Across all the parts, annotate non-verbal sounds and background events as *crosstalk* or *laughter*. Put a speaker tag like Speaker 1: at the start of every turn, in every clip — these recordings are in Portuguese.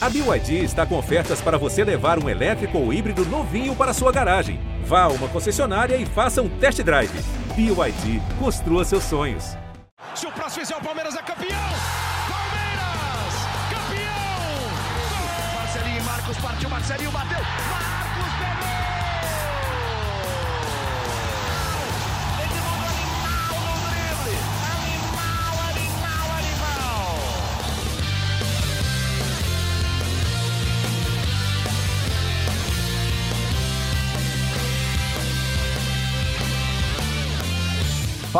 Speaker 1: A BYD está com ofertas para você levar um elétrico ou híbrido novinho para sua garagem. Vá a uma concessionária e faça um test drive. BYD, construa seus sonhos.
Speaker 2: Se o próximo fizer o Palmeiras é campeão! Palmeiras! Campeão! Marcelinho e Marcos partiu, Marcelinho bateu! Marcos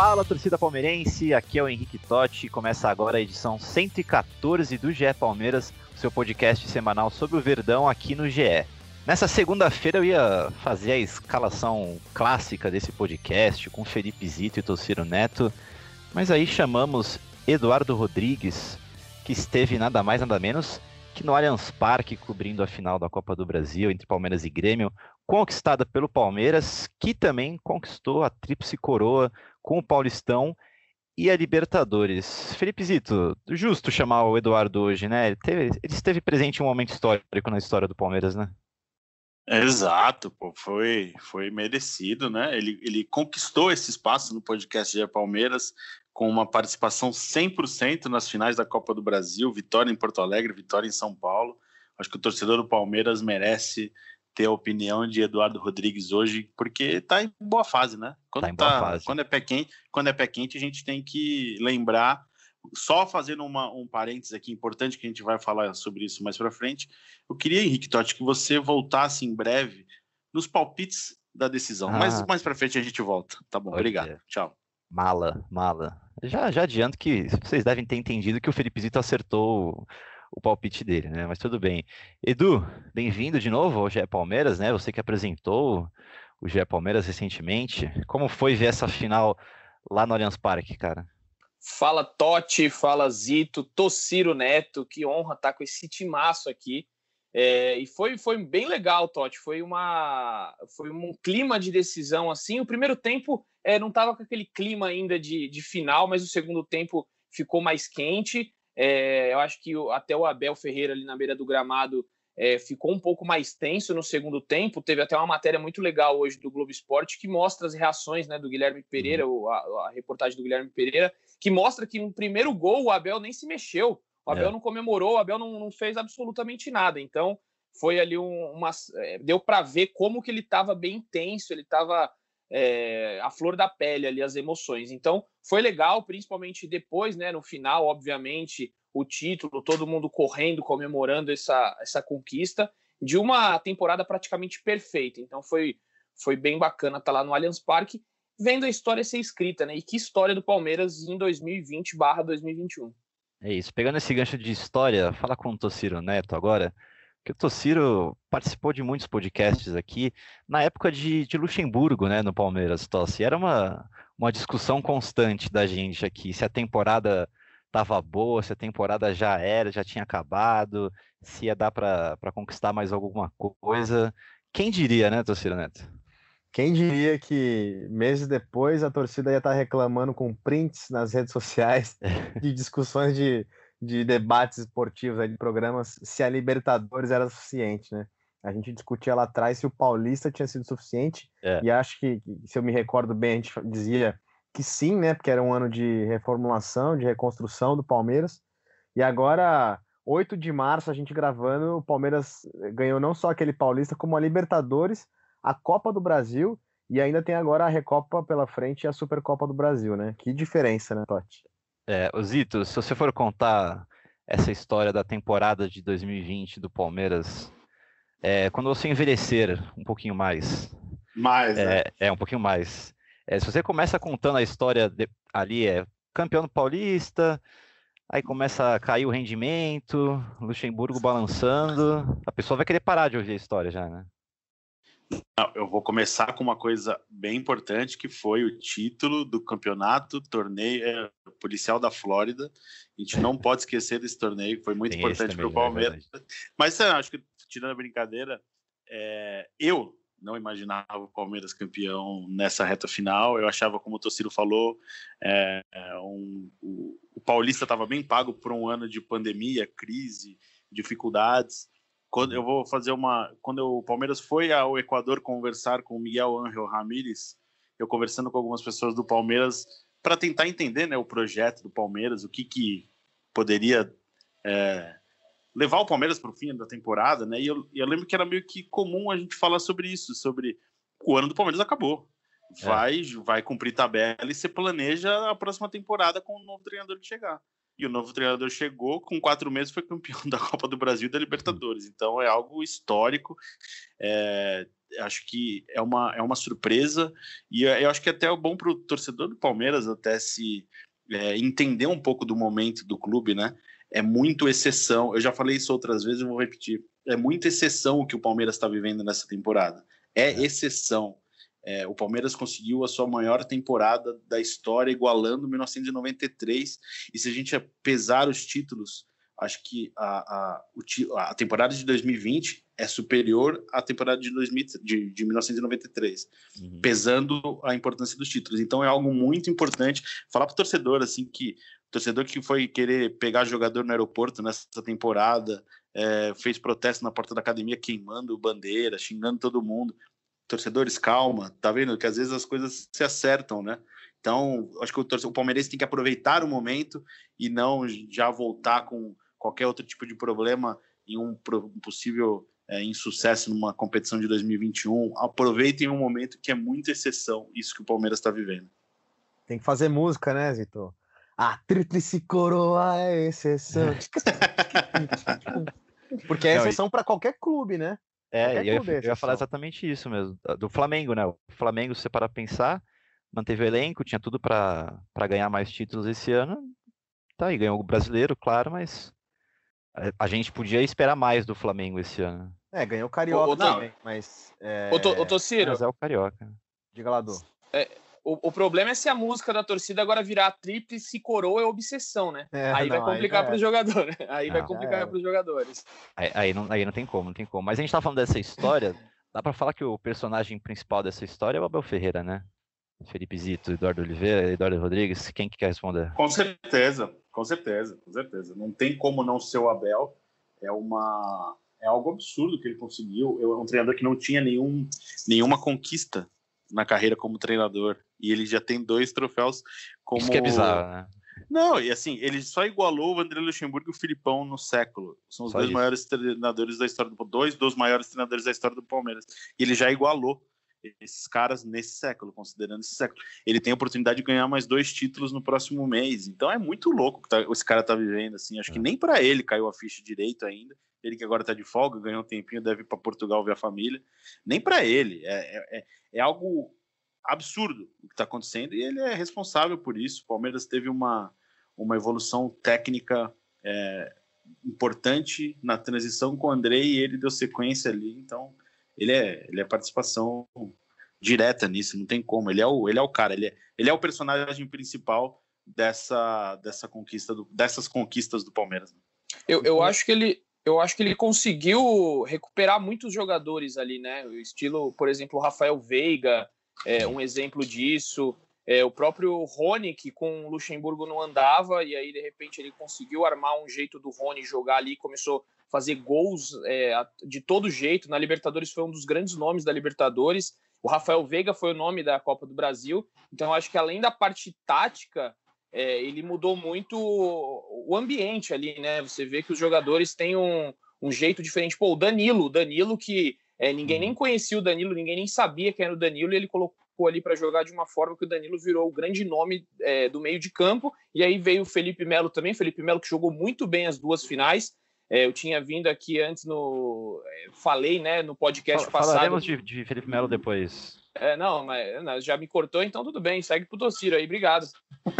Speaker 3: Fala torcida palmeirense, aqui é o Henrique Totti. Começa agora a edição 114 do GE Palmeiras, seu podcast semanal sobre o Verdão aqui no GE. Nessa segunda-feira eu ia fazer a escalação clássica desse podcast com Felipe Zito e Tociro Neto, mas aí chamamos Eduardo Rodrigues, que esteve nada mais nada menos que no Allianz Parque cobrindo a final da Copa do Brasil entre Palmeiras e Grêmio, conquistada pelo Palmeiras, que também conquistou a tríplice coroa com o Paulistão e a Libertadores. Felipe Zito, justo chamar o Eduardo hoje, né? Ele, teve, ele esteve presente em um momento histórico na história do Palmeiras, né?
Speaker 4: Exato, pô, foi, foi merecido, né? Ele, ele conquistou esse espaço no podcast de Palmeiras com uma participação 100% nas finais da Copa do Brasil, vitória em Porto Alegre, vitória em São Paulo. Acho que o torcedor do Palmeiras merece ter a opinião de Eduardo Rodrigues hoje, porque está em boa fase, né? Quando,
Speaker 3: tá em boa
Speaker 4: tá-
Speaker 3: fase.
Speaker 4: quando é pé quente, quando é pé quente, a gente tem que lembrar, só fazendo uma, um parênteses aqui importante que a gente vai falar sobre isso mais para frente. Eu queria, Henrique Totti, que você voltasse em breve nos palpites da decisão. Mas
Speaker 3: Ah.
Speaker 4: mais para frente a gente volta. Tá bom,
Speaker 3: Pode
Speaker 4: obrigado.
Speaker 3: ser.
Speaker 4: Tchau.
Speaker 3: Mala, mala. Já, já adianto que vocês devem ter entendido que o Felipe Zito acertou o, palpite dele, né? Mas tudo bem. Edu, bem-vindo de novo ao GE Palmeiras, né? Você que apresentou o GE Palmeiras recentemente. Como foi ver essa final lá no Allianz Parque, cara?
Speaker 5: Fala Totti, fala Zito, Tociro Neto, que honra estar com esse timaço aqui. É, e foi, foi bem legal, Totti. Foi uma foi um clima de decisão assim. O primeiro tempo é, não estava com aquele clima ainda de, de final, mas o segundo tempo ficou mais quente. É, eu acho que até o Abel Ferreira ali na beira do gramado é, ficou um pouco mais tenso no segundo tempo. Teve até uma matéria muito legal hoje do Globo Esporte que mostra as reações né, do Guilherme Pereira, o- a, a reportagem do Guilherme Pereira, que mostra que no primeiro gol o Abel nem se mexeu. O Abel
Speaker 3: É.
Speaker 5: não comemorou, o Abel não, não fez absolutamente nada. Então foi ali um- uma. é, deu para ver como que ele estava bem tenso, ele estava a flor da pele ali, as emoções. Então foi legal, principalmente depois, né? No final, obviamente, o título, todo mundo correndo, comemorando essa, essa conquista de uma temporada praticamente perfeita. Então foi, foi bem bacana estar lá no Allianz Parque vendo a história ser escrita, né? E que história do Palmeiras em 2020/2021.
Speaker 3: É isso. Pegando esse gancho de história, fala com o Tociro Neto agora, que o Tociro participou de muitos podcasts aqui na época de, de Luxemburgo, né, no Palmeiras, Tossi. Era uma, uma discussão constante da gente aqui, se a temporada estava boa, se a temporada já era, já tinha acabado, se ia dar para conquistar mais alguma coisa. Quem diria, né, Tociro Neto?
Speaker 6: Quem diria que meses depois a torcida ia estar reclamando com prints nas redes sociais *laughs* de discussões de, de debates esportivos, aí, de programas, se a Libertadores era suficiente, né? A gente discutia lá atrás se o Paulista tinha sido suficiente,
Speaker 3: É.
Speaker 6: e acho que, que, se eu me recordo bem, a gente dizia que sim, né? Porque era um ano de reformulação, de reconstrução do Palmeiras. E agora, 8 de março, a gente gravando, o Palmeiras ganhou não só aquele Paulista, como a Libertadores, a Copa do Brasil e ainda tem agora a Recopa pela frente e a Supercopa do Brasil, né? Que diferença, né, Totti?
Speaker 3: É, o Zito, se você for contar essa história da temporada de 2020 do Palmeiras, é, quando você envelhecer um pouquinho mais,
Speaker 4: Mais, né?
Speaker 3: é, é um pouquinho mais, é, se você começa contando a história de- ali, é campeão Paulista, aí começa a cair o rendimento, Luxemburgo balançando, a pessoa vai querer parar de ouvir a história já, né?
Speaker 4: Eu vou começar com uma coisa bem importante, que foi o título do campeonato torneio é, policial da Flórida. A gente não pode esquecer desse torneio, que foi muito
Speaker 3: Tem
Speaker 4: importante para o
Speaker 3: também, é
Speaker 4: Palmeiras. Mas é, acho que, tirando a brincadeira, é, eu não imaginava o Palmeiras campeão nessa reta final. Eu achava, como o Tociro falou, é, é, um- o, o Paulista estava bem pago por um ano de pandemia, crise, dificuldades. Quando eu vou fazer uma, quando o Palmeiras foi ao Equador conversar com o Miguel Ángel Ramírez, eu conversando com algumas pessoas do Palmeiras para tentar entender, né, o projeto do Palmeiras, o que que poderia é, levar o Palmeiras para o fim da temporada, né? E eu, eu, lembro que era meio que comum a gente falar sobre isso, sobre o ano do Palmeiras acabou. É. Vai, é. vai cumprir tabela e você planeja a próxima temporada com o novo treinador que chegar. E o novo treinador chegou, com quatro meses foi campeão *laughs* da Copa do Brasil e da Libertadores. Então é algo histórico. É, acho que é uma, é uma surpresa. E eu acho que até é bom para o torcedor do Palmeiras até se é, entender um pouco do momento do clube, né? É muito exceção. Eu já falei isso outras vezes, eu vou repetir. É muita exceção o que o Palmeiras está vivendo nessa temporada. É, é. exceção. É, o Palmeiras conseguiu a sua maior temporada da história, igualando 1993. E se a gente pesar os títulos, acho que a, a, a temporada de 2020 é superior à temporada de, 2000, de, de 1993, uhum. pesando a importância dos títulos. Então é algo muito importante. Falar para o torcedor assim que torcedor que foi querer pegar jogador no aeroporto nessa temporada, é, fez protesto na porta da academia queimando bandeira, xingando todo mundo torcedores, calma, tá vendo que às vezes as coisas se acertam, né? Então, acho que o, o palmeirense tem que aproveitar o momento e não já voltar com qualquer outro tipo de problema em um, possível é, insucesso numa competição de 2021. Aproveitem um momento que é muita exceção, isso que o Palmeiras está vivendo.
Speaker 6: Tem que fazer música, né, Zito? A tríplice coroa é exceção. *laughs* Porque é exceção para qualquer clube, né?
Speaker 3: É, eu, eu ia falar exatamente isso mesmo. Do Flamengo, né? O Flamengo, se você para pensar, manteve o elenco, tinha tudo para ganhar mais títulos esse ano. Tá aí, ganhou o brasileiro, claro, mas a gente podia esperar mais do Flamengo esse ano.
Speaker 6: É, ganhou o Carioca também, mas. É...
Speaker 5: Ô, Tociro.
Speaker 3: Mas é o Carioca.
Speaker 6: Diga lá, Du.
Speaker 5: É, o, o, problema é se a música da torcida agora virar tríplice coroa é obsessão, né? É, aí, não, *laughs* vai complicar para os jogadores. Aí não, vai complicar para os jogadores.
Speaker 3: Aí, aí, não, aí não tem como, não tem como. Mas a gente tá falando dessa história, dá para falar que o personagem principal dessa história é o Abel Ferreira, né? Felipe Zito, Eduardo Oliveira, Eduardo Rodrigues, quem que quer responder?
Speaker 4: Com certeza, com certeza, com certeza. Não tem como não ser o Abel. É uma é algo absurdo que ele conseguiu. É um treinador que não tinha nenhum, nenhuma conquista na carreira como treinador. E ele já tem dois troféus como.
Speaker 3: Isso que é bizarro, né?
Speaker 4: Não, e assim, ele só igualou o André Luxemburgo e o Filipão no século. São os só dois isso. maiores treinadores da história do dois dos maiores treinadores da história do Palmeiras. E ele já igualou esses caras nesse século, considerando esse século. Ele tem a oportunidade de ganhar mais dois títulos no próximo mês. Então é muito louco que tá, esse cara tá vivendo assim. Acho é. que nem para ele caiu a ficha direito ainda. Ele que agora tá de folga, ganhou um tempinho, deve ir para Portugal ver a família. Nem para ele. É, é, é, é algo absurdo o que está acontecendo e ele é responsável por isso. O Palmeiras teve uma, uma evolução técnica é, importante na transição com o André e ele deu sequência ali. Então, ele é, ele é participação direta nisso, não tem como. Ele é o, ele é o cara, ele é, ele é o personagem principal dessa, dessa conquista do, dessas conquistas do Palmeiras.
Speaker 5: Eu, eu acho que ele eu acho que ele conseguiu recuperar muitos jogadores ali, né? O estilo, por exemplo, o Rafael Veiga, é um exemplo disso. É, o próprio Rony, que com o Luxemburgo não andava, e aí de repente ele conseguiu armar um jeito do Rony jogar ali, começou a fazer gols é, de todo jeito. Na Libertadores foi um dos grandes nomes da Libertadores. O Rafael Veiga foi o nome da Copa do Brasil. Então acho que além da parte tática, é, ele mudou muito o ambiente ali, né? Você vê que os jogadores têm um, um jeito diferente. Pô, o Danilo, o Danilo que é, ninguém nem uhum. conhecia o Danilo, ninguém nem sabia quem era o Danilo, e ele colocou ali para jogar de uma forma que o Danilo virou o grande nome é, do meio de campo. E aí veio o Felipe Melo também, Felipe Melo que jogou muito bem as duas finais. É, eu tinha vindo aqui antes no. É, falei, né, no podcast Fala, passado.
Speaker 3: Falaremos de, de Felipe Melo depois.
Speaker 5: É, não, mas não, já me cortou, então tudo bem, segue pro Tociro aí, obrigado.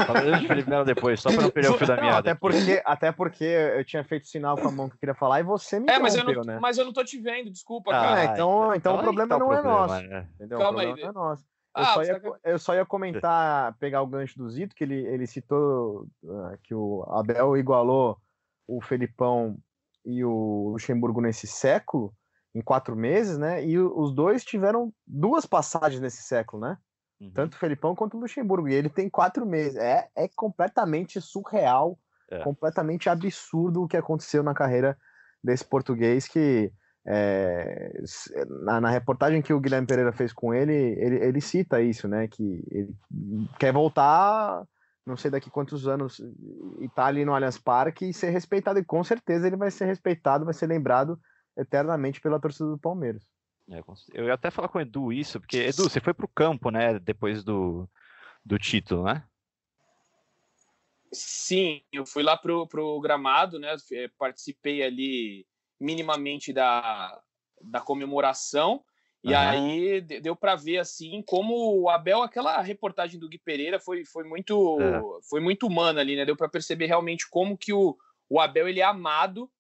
Speaker 3: Falaremos de Felipe Melo depois, só para não perder o fio da meada.
Speaker 6: Até porque, até porque eu tinha feito sinal com a mão que eu queria falar e você me
Speaker 5: É, mas eu, não, né? mas eu não tô te vendo, desculpa,
Speaker 6: ah, cara. então, então, então o problema tá não é problema, é nosso. Né? Entendeu? Calma aí. Não é nosso. Eu, ah, só ia, tá... eu só ia comentar, pegar o gancho do Zito, que ele, ele citou uh, que o Abel igualou o Felipão e o Luxemburgo nesse século em quatro meses, né? E os dois tiveram duas passagens nesse século, né? Uhum. Tanto o Felipão quanto o Luxemburgo. E ele tem quatro meses. É, é completamente surreal, é. completamente absurdo o que aconteceu na carreira desse português que é, na, na, reportagem que o Guilherme Pereira fez com ele, ele, ele cita isso, né? Que ele quer voltar, não sei daqui quantos anos, e tá ali no Allianz Parque e ser respeitado. E com certeza ele vai ser respeitado, vai ser lembrado eternamente pela torcida do Palmeiras.
Speaker 3: É, eu ia até falar com o Edu isso, porque, Edu, você foi pro campo, né, depois do, do título, né?
Speaker 5: Sim, eu fui lá pro, pro gramado, né? Participei ali minimamente da, da comemoração. E uhum. aí deu para ver assim como o Abel, aquela reportagem do Gui Pereira foi, foi muito é. foi muito humana ali, né? Deu para perceber realmente como que o, o Abel ele é amado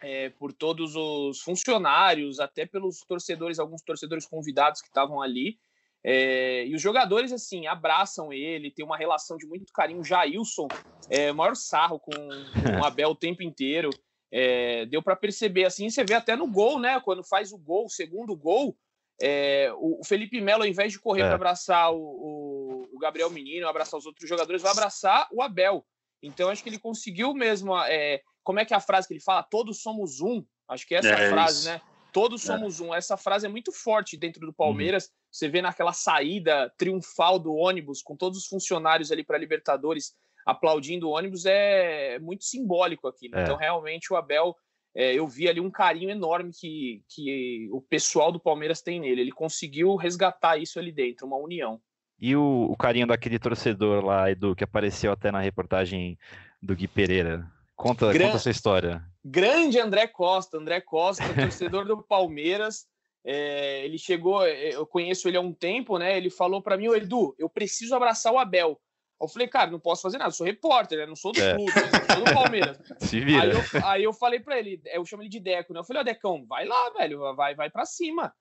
Speaker 5: é, por todos os funcionários, até pelos torcedores, alguns torcedores convidados que estavam ali. É, e os jogadores, assim, abraçam ele, tem uma relação de muito carinho. O Jailson, é, maior sarro com, com o *laughs* Abel o tempo inteiro. É, deu para perceber assim, você vê até no gol, né? Quando faz o gol, o segundo gol, é, o Felipe Melo, ao invés de correr é. para abraçar o, o, o, Gabriel Menino, abraçar os outros jogadores, vai abraçar o Abel. Então acho que ele conseguiu mesmo. É, como é que é a frase que ele fala? Todos somos um. Acho que é essa é frase, isso. né? Todos é. somos um. Essa frase é muito forte dentro do uhum. Palmeiras. Uhum. Você vê naquela saída triunfal do ônibus, com todos os funcionários ali para Libertadores aplaudindo o ônibus é muito simbólico aqui. Né? É. Então, realmente, o Abel, é, eu vi ali um carinho enorme que, que o pessoal do Palmeiras tem nele. Ele conseguiu resgatar isso ali dentro, uma união.
Speaker 3: E o, o carinho daquele torcedor lá, Edu, que apareceu até na reportagem do Gui Pereira. Conta, Gran... conta essa história.
Speaker 5: Grande André Costa, André Costa, *laughs* torcedor do Palmeiras. É, ele chegou, é, eu conheço ele há um tempo, né? Ele falou para mim, Edu, eu preciso abraçar o Abel. Eu falei, cara, não posso fazer nada, sou repórter, né? Não sou do é. clube, sou do Palmeiras. *laughs*
Speaker 3: Se vira.
Speaker 5: Aí eu, aí eu falei pra ele, eu chamo ele de Deco, né? Eu falei, ó, Decão, vai lá, velho, vai, vai pra cima.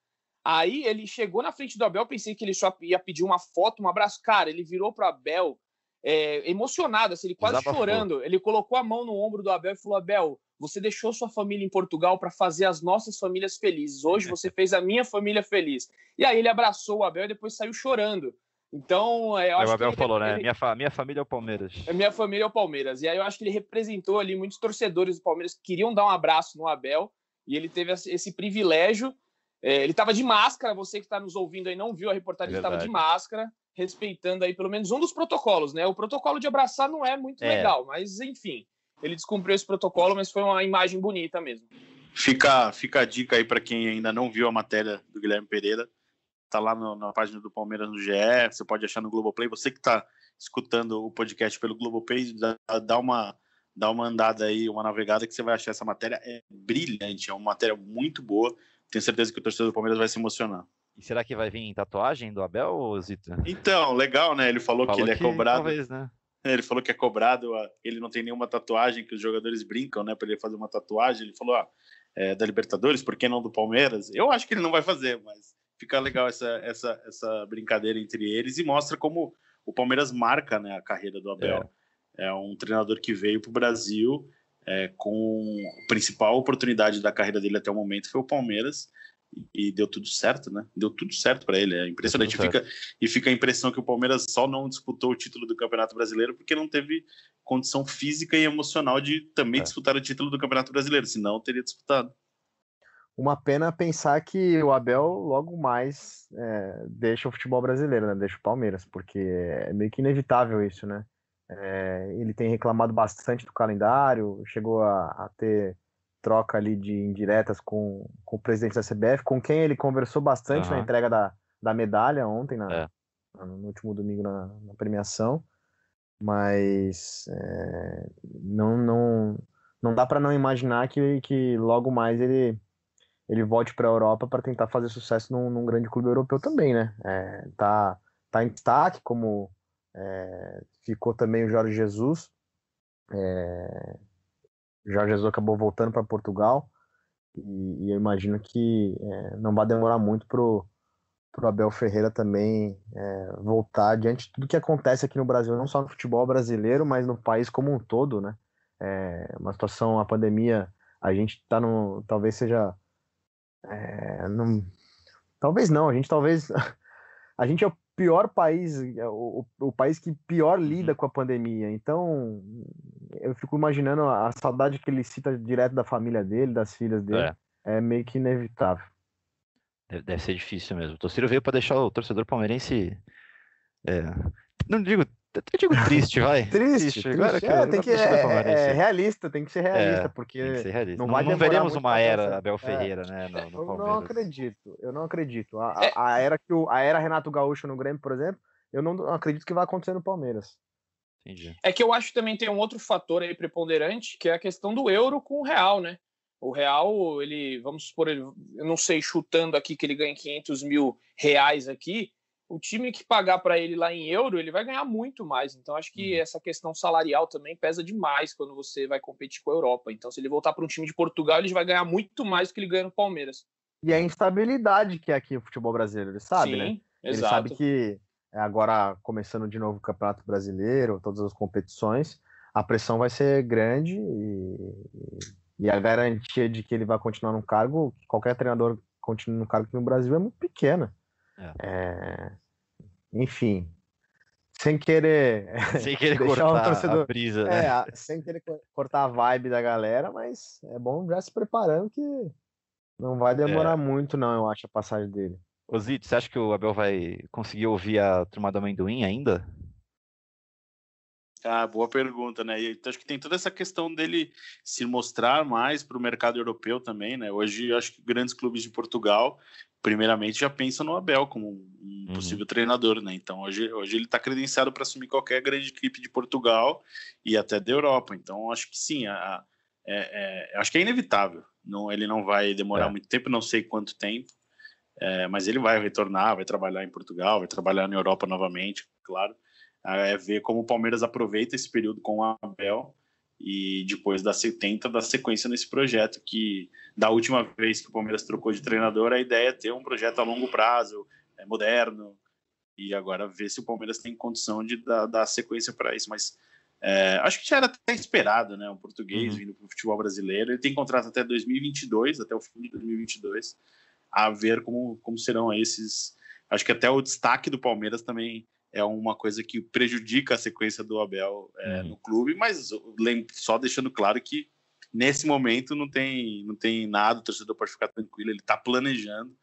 Speaker 5: Aí ele chegou na frente do Abel, pensei que ele só ia pedir uma foto, um abraço. Cara, ele virou pro Abel é, emocionado, assim, ele quase chorando. Ele colocou a mão no ombro do Abel e falou: Abel, você deixou sua família em Portugal para fazer as nossas famílias felizes. Hoje você *laughs* fez a minha família feliz. E aí ele abraçou o Abel e depois saiu chorando. Então, é, eu acho
Speaker 3: o Abel
Speaker 5: que
Speaker 3: falou, ele, né? Ele... Minha, fa minha família é o Palmeiras.
Speaker 5: É minha família é o Palmeiras. E aí eu acho que ele representou ali muitos torcedores do Palmeiras que queriam dar um abraço no Abel. E ele teve esse privilégio. É, ele estava de máscara, você que está nos ouvindo aí não viu a reportagem, ele estava de máscara, respeitando aí pelo menos um dos protocolos, né? O protocolo de abraçar não é muito é. legal, mas enfim, ele descumpriu esse protocolo, mas foi uma imagem bonita mesmo.
Speaker 4: Fica, fica a dica aí para quem ainda não viu a matéria do Guilherme Pereira tá lá no, na página do Palmeiras no GE, você pode achar no Globoplay. Você que está escutando o podcast pelo Globoplay, dá, dá, uma, dá uma andada aí, uma navegada que você vai achar essa matéria. É brilhante, é uma matéria muito boa. Tenho certeza que o torcedor do Palmeiras vai se emocionar.
Speaker 3: E será que vai vir tatuagem do Abel ou Zito?
Speaker 4: Então, legal, né? Ele falou, falou que ele é que, cobrado. Talvez, né? Ele falou que é cobrado, ele não tem nenhuma tatuagem, que os jogadores brincam, né, para ele fazer uma tatuagem. Ele falou, ah, é, da Libertadores, por que não do Palmeiras? Eu acho que ele não vai fazer, mas fica legal essa, essa, essa brincadeira entre eles e mostra como o Palmeiras marca né, a carreira do Abel. É, é um treinador que veio para o Brasil é, com a principal oportunidade da carreira dele até o momento foi o Palmeiras e deu tudo certo, né? Deu tudo certo para ele. É impressionante. Fica, e fica a impressão que o Palmeiras só não disputou o título do Campeonato Brasileiro porque não teve condição física e emocional de também é. disputar o título do Campeonato Brasileiro, senão teria disputado.
Speaker 6: Uma pena pensar que o Abel logo mais é, deixa o futebol brasileiro, né? Deixa o Palmeiras, porque é meio que inevitável isso, né? É, ele tem reclamado bastante do calendário, chegou a, a, ter troca ali de indiretas com, com o presidente da CBF, com quem ele conversou bastante uhum. na entrega da, da medalha ontem, na, é. no último domingo na, na premiação. Mas é, não, não, não dá para não imaginar que, que logo mais ele ele volte para a Europa para tentar fazer sucesso num, num, grande clube europeu também, né? É, tá, tá em destaque, como é, ficou também o Jorge Jesus. É, Jorge Jesus acabou voltando para Portugal e, e, eu imagino que é, não vai demorar muito pro pro Abel Ferreira também é, voltar diante de tudo que acontece aqui no Brasil, não só no futebol brasileiro, mas no país como um todo, né? É, uma situação, a pandemia, a gente está no, talvez seja é, não, talvez não, a gente talvez. *laughs* A gente é o pior país, é, o, o país que pior lida
Speaker 3: Uhum.
Speaker 6: com a pandemia. Então, eu fico imaginando a saudade que ele cita direto da família dele, das filhas dele.
Speaker 3: É,
Speaker 6: É, meio que inevitável.
Speaker 3: deve, deve ser difícil mesmo. O Tociro veio para deixar o torcedor palmeirense. é, não digo. Eu digo triste, vai. *laughs*
Speaker 6: Triste, triste.
Speaker 3: Agora que
Speaker 6: É, tem que, é,
Speaker 3: palmeirense.
Speaker 6: é realista, tem que ser realista,
Speaker 3: É,
Speaker 6: porque
Speaker 3: Tem que ser realista.
Speaker 6: não
Speaker 3: Não,
Speaker 6: vai
Speaker 3: não
Speaker 6: demorar
Speaker 3: veremos uma era. Abel
Speaker 6: É.
Speaker 3: Ferreira, né? No, no
Speaker 6: Eu não acredito, eu não acredito. A,
Speaker 5: É.
Speaker 6: a- a era que o, a era Renato Gaúcho no Grêmio, por exemplo, eu não acredito que vai acontecer no Palmeiras.
Speaker 3: Entendi.
Speaker 5: É que eu acho que também tem um outro fator aí preponderante, que é a questão do euro com o real, né? O real, ele, vamos supor, ele, eu não sei, chutando aqui que ele ganha 500 mil reais aqui, o time que pagar para ele lá em euro, ele vai ganhar muito mais. Então, acho que
Speaker 3: Uhum.
Speaker 5: essa questão salarial também pesa demais quando você vai competir com a Europa. Então, se ele voltar para um time de Portugal, ele vai ganhar muito mais do que ele ganha no Palmeiras.
Speaker 6: E a instabilidade que é aqui o futebol brasileiro, ele sabe,
Speaker 5: Sim,
Speaker 6: né? Ele
Speaker 5: exato.
Speaker 6: sabe que é, agora começando de novo o Campeonato Brasileiro, todas as competições, a pressão vai ser grande e, e a garantia de que ele vai continuar no cargo, que qualquer treinador continue no cargo aqui no Brasil é muito pequena. É, enfim, sem querer, *laughs*
Speaker 3: Sem querer *laughs*
Speaker 6: Deixar o
Speaker 3: cortar
Speaker 6: torcedor-
Speaker 3: a brisa,
Speaker 6: é,
Speaker 3: né?
Speaker 6: a- sem querer co- cortar a vibe da galera, mas é bom já se preparando que não vai demorar muito, não, eu acho, a passagem dele.
Speaker 3: Ô Zito, você acha que o Abel vai conseguir ouvir a turma do amendoim ainda?
Speaker 4: Ah, boa pergunta, né? E então, acho que tem toda essa questão dele se mostrar mais para o mercado europeu também, né? Hoje, eu acho que grandes clubes de Portugal, primeiramente, já pensam no Abel como um
Speaker 3: Uhum.
Speaker 4: possível treinador, né? Então, hoje, hoje ele está credenciado para assumir qualquer grande equipe de Portugal e até da Europa. Então, acho que sim, a, a- é- é- acho que é inevitável. Não, ele não vai demorar
Speaker 3: É.
Speaker 4: muito tempo, não sei quanto tempo, é, mas ele vai retornar, vai trabalhar em Portugal, vai trabalhar na Europa novamente, claro é ver como o Palmeiras aproveita esse período com o Abel e depois da tenta dar sequência nesse projeto que da última vez que o Palmeiras trocou de treinador a ideia é ter um projeto a longo prazo é, moderno e agora ver se o Palmeiras tem condição de dar, dar sequência para isso. Mas é, acho que já era até esperado né um português
Speaker 3: Uhum.
Speaker 4: vindo para o futebol brasileiro. Ele tem contrato até 2022 até o fim de 2022 a ver como como serão esses. Acho que até o destaque do Palmeiras também é uma coisa que prejudica a sequência do Abel é,
Speaker 3: Uhum.
Speaker 4: no clube, mas só deixando claro que nesse momento não tem, não tem nada, o torcedor pode ficar tranquilo, ele está planejando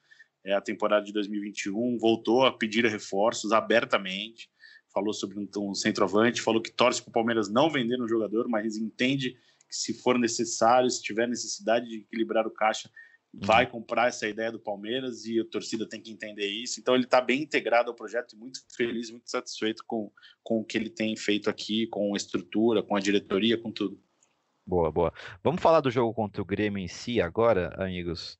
Speaker 4: é, a temporada de 2021, voltou a pedir reforços abertamente, falou sobre um, um centroavante, falou que torce para o Palmeiras não vender um jogador, mas entende que se for necessário, se tiver necessidade de equilibrar o caixa, vai comprar essa ideia do Palmeiras e a torcida tem que entender isso. Então ele está bem integrado ao projeto e muito feliz, muito satisfeito com, com o que ele tem feito aqui, com a estrutura, com a diretoria, com tudo.
Speaker 3: Boa, boa. Vamos falar do jogo contra o Grêmio em si agora, amigos.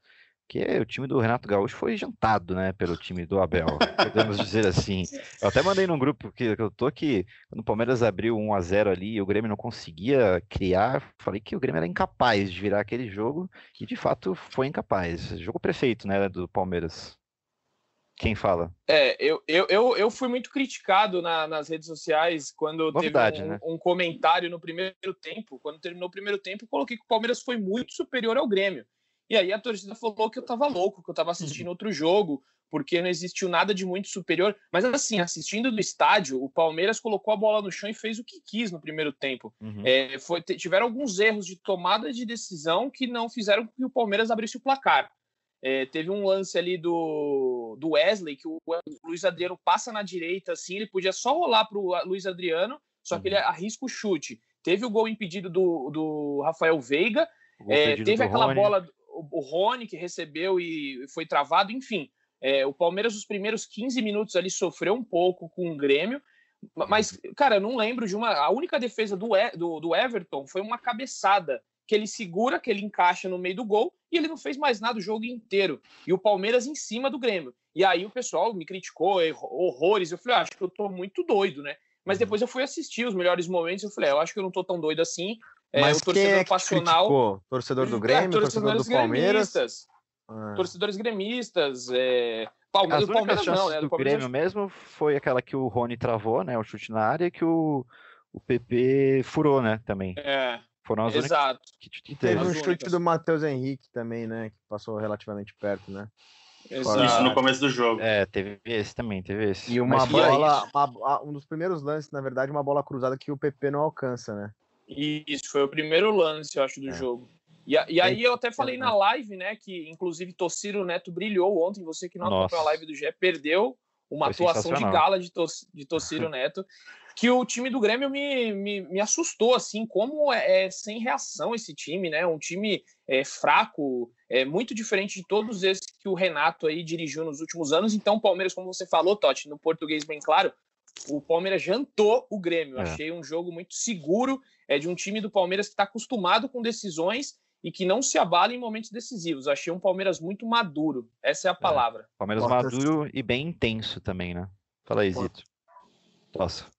Speaker 3: Que o time do Renato Gaúcho foi jantado, né, pelo time do Abel, podemos dizer assim. Eu até mandei num grupo que, eu tô que quando o Palmeiras abriu 1 a 0 ali e o Grêmio não conseguia criar, falei que o Grêmio era incapaz de virar aquele jogo e de fato foi incapaz. Jogo perfeito, né, do Palmeiras. Quem fala?
Speaker 5: É, eu, eu, eu, eu fui muito criticado na- nas redes sociais quando
Speaker 3: Novidade,
Speaker 5: teve um,
Speaker 3: né?
Speaker 5: um comentário no primeiro tempo. Quando terminou o primeiro tempo, eu coloquei que o Palmeiras foi muito superior ao Grêmio. E aí a torcida falou que eu tava louco, que eu tava assistindo *laughs* outro jogo, porque não existiu nada de muito superior. Mas assim, assistindo do estádio, o Palmeiras colocou a bola no chão e fez o que quis no primeiro tempo.
Speaker 3: Uhum.
Speaker 5: É, foi- tiveram alguns erros de tomada de decisão que não fizeram com que o Palmeiras abrisse o placar. É, teve um lance ali do, do Wesley, que o, o Luiz Adriano passa na direita, assim, ele podia só rolar para o Luiz Adriano, só que ele arrisca o chute. Teve o gol impedido do, do Rafael Veiga, é, teve aquela
Speaker 3: Rony.
Speaker 5: bola, o, Rony que recebeu e foi travado, enfim. É, o Palmeiras, os primeiros 15 minutos ali, sofreu um pouco com o Grêmio, ma- mas, cara, eu não lembro de uma. A única defesa do, E- do, do Everton foi uma cabeçada que ele segura, que ele encaixa no meio do gol e ele não fez mais nada o jogo inteiro. E o Palmeiras em cima do Grêmio. E aí o pessoal me criticou, horrores. Eu falei, ah, acho que eu tô muito doido, né? Mas depois eu fui assistir os melhores momentos. Eu falei, ah, eu acho que eu não tô tão doido assim. É,
Speaker 6: Mas
Speaker 5: o torcedor
Speaker 6: quem é que
Speaker 5: passional.
Speaker 6: criticou? Torcedor do
Speaker 5: É,
Speaker 6: Grêmio, torcedor do Palmeiras?
Speaker 5: gremistas,
Speaker 6: Ah.
Speaker 5: Torcedores gremistas. É... Palmeiras,
Speaker 3: As
Speaker 5: Palmeiras não, né?
Speaker 3: do
Speaker 5: Do Palmeiras
Speaker 3: Grêmio mesmo foi aquela que o Rony travou, né? O chute na área que o, o PP furou, né? Também.
Speaker 5: É,
Speaker 3: Foram as
Speaker 5: exato.
Speaker 3: que
Speaker 6: E
Speaker 3: teve.
Speaker 6: teve um chute
Speaker 5: únicas.
Speaker 6: do Matheus Henrique também, né? Que passou relativamente perto, né?
Speaker 4: Exato. Isso no começo do jogo.
Speaker 3: É, teve esse também, teve esse.
Speaker 6: E uma Mas, bola, uma, um dos primeiros lances, na verdade, uma bola cruzada que o PP não alcança, né?
Speaker 5: Isso, foi o primeiro lance, eu acho, do é. jogo. E, e, aí eu até falei na live, né, que inclusive Tociro Neto brilhou ontem, você que não acompanhou a live do Gé, perdeu uma foi atuação de gala de, to, de Tociro Neto, que o time do Grêmio me, me, me assustou, assim, como é, é, sem reação esse time, né, um time é, fraco, é muito diferente de todos esses que o Renato aí dirigiu nos últimos anos, então o Palmeiras, como você falou, Totti, no português bem claro, o Palmeiras jantou o Grêmio, é. achei um jogo muito seguro, é de um time do Palmeiras que está acostumado com decisões e que não se abala em momentos decisivos. Achei um Palmeiras muito maduro. Essa é a é, palavra. É,
Speaker 3: Palmeiras maduro e bem intenso também, né? Fala aí, Zito. Posso.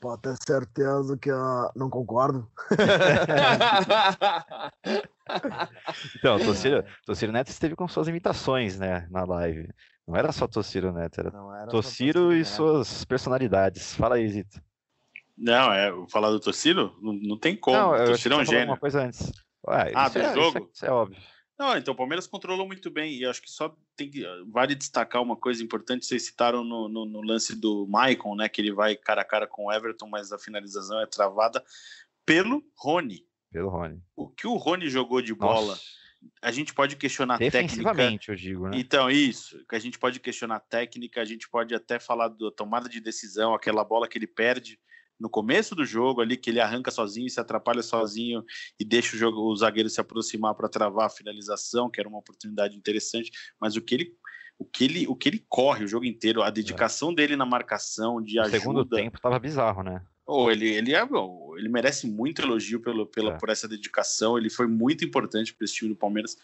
Speaker 6: Pode ter certeza que eu não concordo. *laughs*
Speaker 3: então, Tociro, Tociro *laughs* Neto esteve com suas imitações, né, na live. Não era só Tociro Neto, era, era Tociro e suas personalidades. Fala aí, Zito.
Speaker 4: Não, é falar do Tociro? Não, não tem como. Não,
Speaker 3: eu Tociro é um gênio. uma coisa antes.
Speaker 4: Ué, ah, do
Speaker 3: é,
Speaker 4: jogo?
Speaker 3: Isso é, isso é, óbvio.
Speaker 4: Não, então o Palmeiras controlou muito bem e acho que só tem que vale destacar uma coisa importante. Vocês citaram no, no, no, lance do Maicon, né? Que ele vai cara a cara com o Everton, mas a finalização é travada pelo Rony.
Speaker 3: Pelo Rony.
Speaker 4: O que o Rony jogou de bola, Nossa. A gente pode questionar
Speaker 3: Defensivamente, técnica. eu digo, né?
Speaker 4: Então, isso, que a gente pode questionar técnica, a gente pode até falar da tomada de decisão, aquela bola que ele perde no começo do jogo ali, que ele arranca sozinho, se atrapalha sozinho e deixa o, jogo, o zagueiro se aproximar para travar a finalização, que era uma oportunidade interessante, mas o que ele o que ele, o que ele corre o jogo inteiro, a dedicação é. dele na marcação, de o ajuda.
Speaker 3: segundo tempo tava bizarro, né?
Speaker 4: Oh, ele, ele, é, ele merece muito elogio pelo, pela, é. por essa dedicação. Ele foi muito importante para esse time do Palmeiras.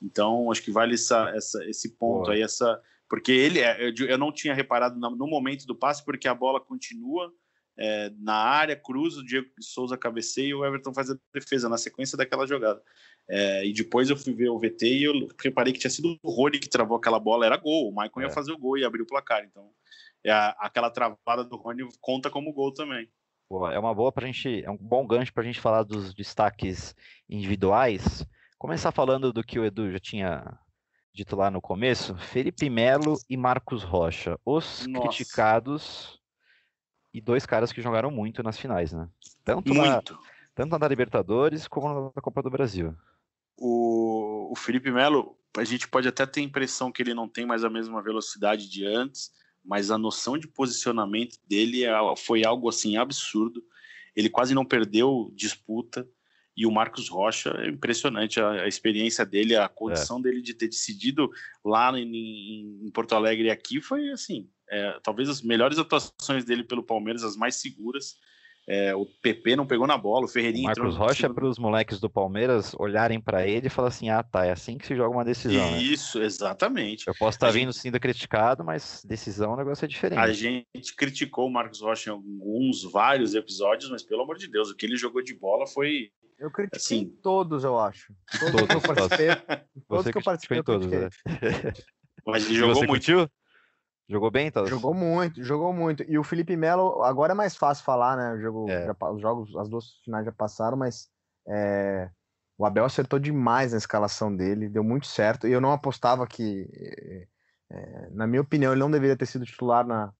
Speaker 4: Então, acho que vale essa, essa, esse ponto Pô. aí, essa. Porque ele é, eu, eu não tinha reparado no momento do passe, porque a bola continua é, na área, cruza, o Diego Souza cabeceia e o Everton faz a defesa na sequência daquela jogada. É, e depois eu fui ver o VT e eu reparei que tinha sido o Rony que travou aquela bola, era gol. O Maicon é. ia fazer o gol e abrir o placar. Então, é a, aquela travada do Rony conta como gol também.
Speaker 3: Pô, é uma boa pra gente, é um bom gancho para a gente falar dos destaques individuais. Começar falando do que o Edu já tinha dito lá no começo, Felipe Melo e Marcos Rocha, os Nossa. criticados e dois caras que jogaram muito nas finais, né? Tanto muito. Na, tanto na Libertadores como na Copa do Brasil.
Speaker 4: O, o Felipe Melo, a gente pode até ter a impressão que ele não tem mais a mesma velocidade de antes, mas a noção de posicionamento dele é, foi algo assim absurdo. Ele quase não perdeu disputa. E o Marcos Rocha é impressionante a, a experiência dele, a condição é. dele de ter decidido lá em, em Porto Alegre e aqui foi assim é, talvez as melhores atuações dele pelo Palmeiras, as mais seguras. É, o PP não pegou na bola, o Ferreirinho
Speaker 3: o Marcos Rocha para os moleques do Palmeiras olharem para ele e falar assim: ah, tá, é assim que se joga uma decisão.
Speaker 4: Né? Isso, né? exatamente.
Speaker 3: Eu posso estar tá vindo gente... sendo criticado, mas decisão o negócio é diferente.
Speaker 4: A gente criticou o Marcos Rocha em alguns, vários episódios, mas pelo amor de Deus, o que ele jogou de bola foi.
Speaker 6: Eu critiquei assim... todos, eu acho. Todos, todos que eu participei. todos
Speaker 3: Você
Speaker 6: que eu participei,
Speaker 3: em todos, né?
Speaker 4: Mas ele jogou
Speaker 3: Você
Speaker 4: muito.
Speaker 3: Curtiu? Jogou bem, então?
Speaker 6: Jogou muito, jogou muito. E o Felipe Melo, agora é mais fácil falar, né? O jogo, é. já, os jogos, as duas finais já passaram, mas é, o Abel acertou demais na escalação dele, deu muito certo. E eu não apostava que, é, na minha opinião, ele não deveria ter sido titular na,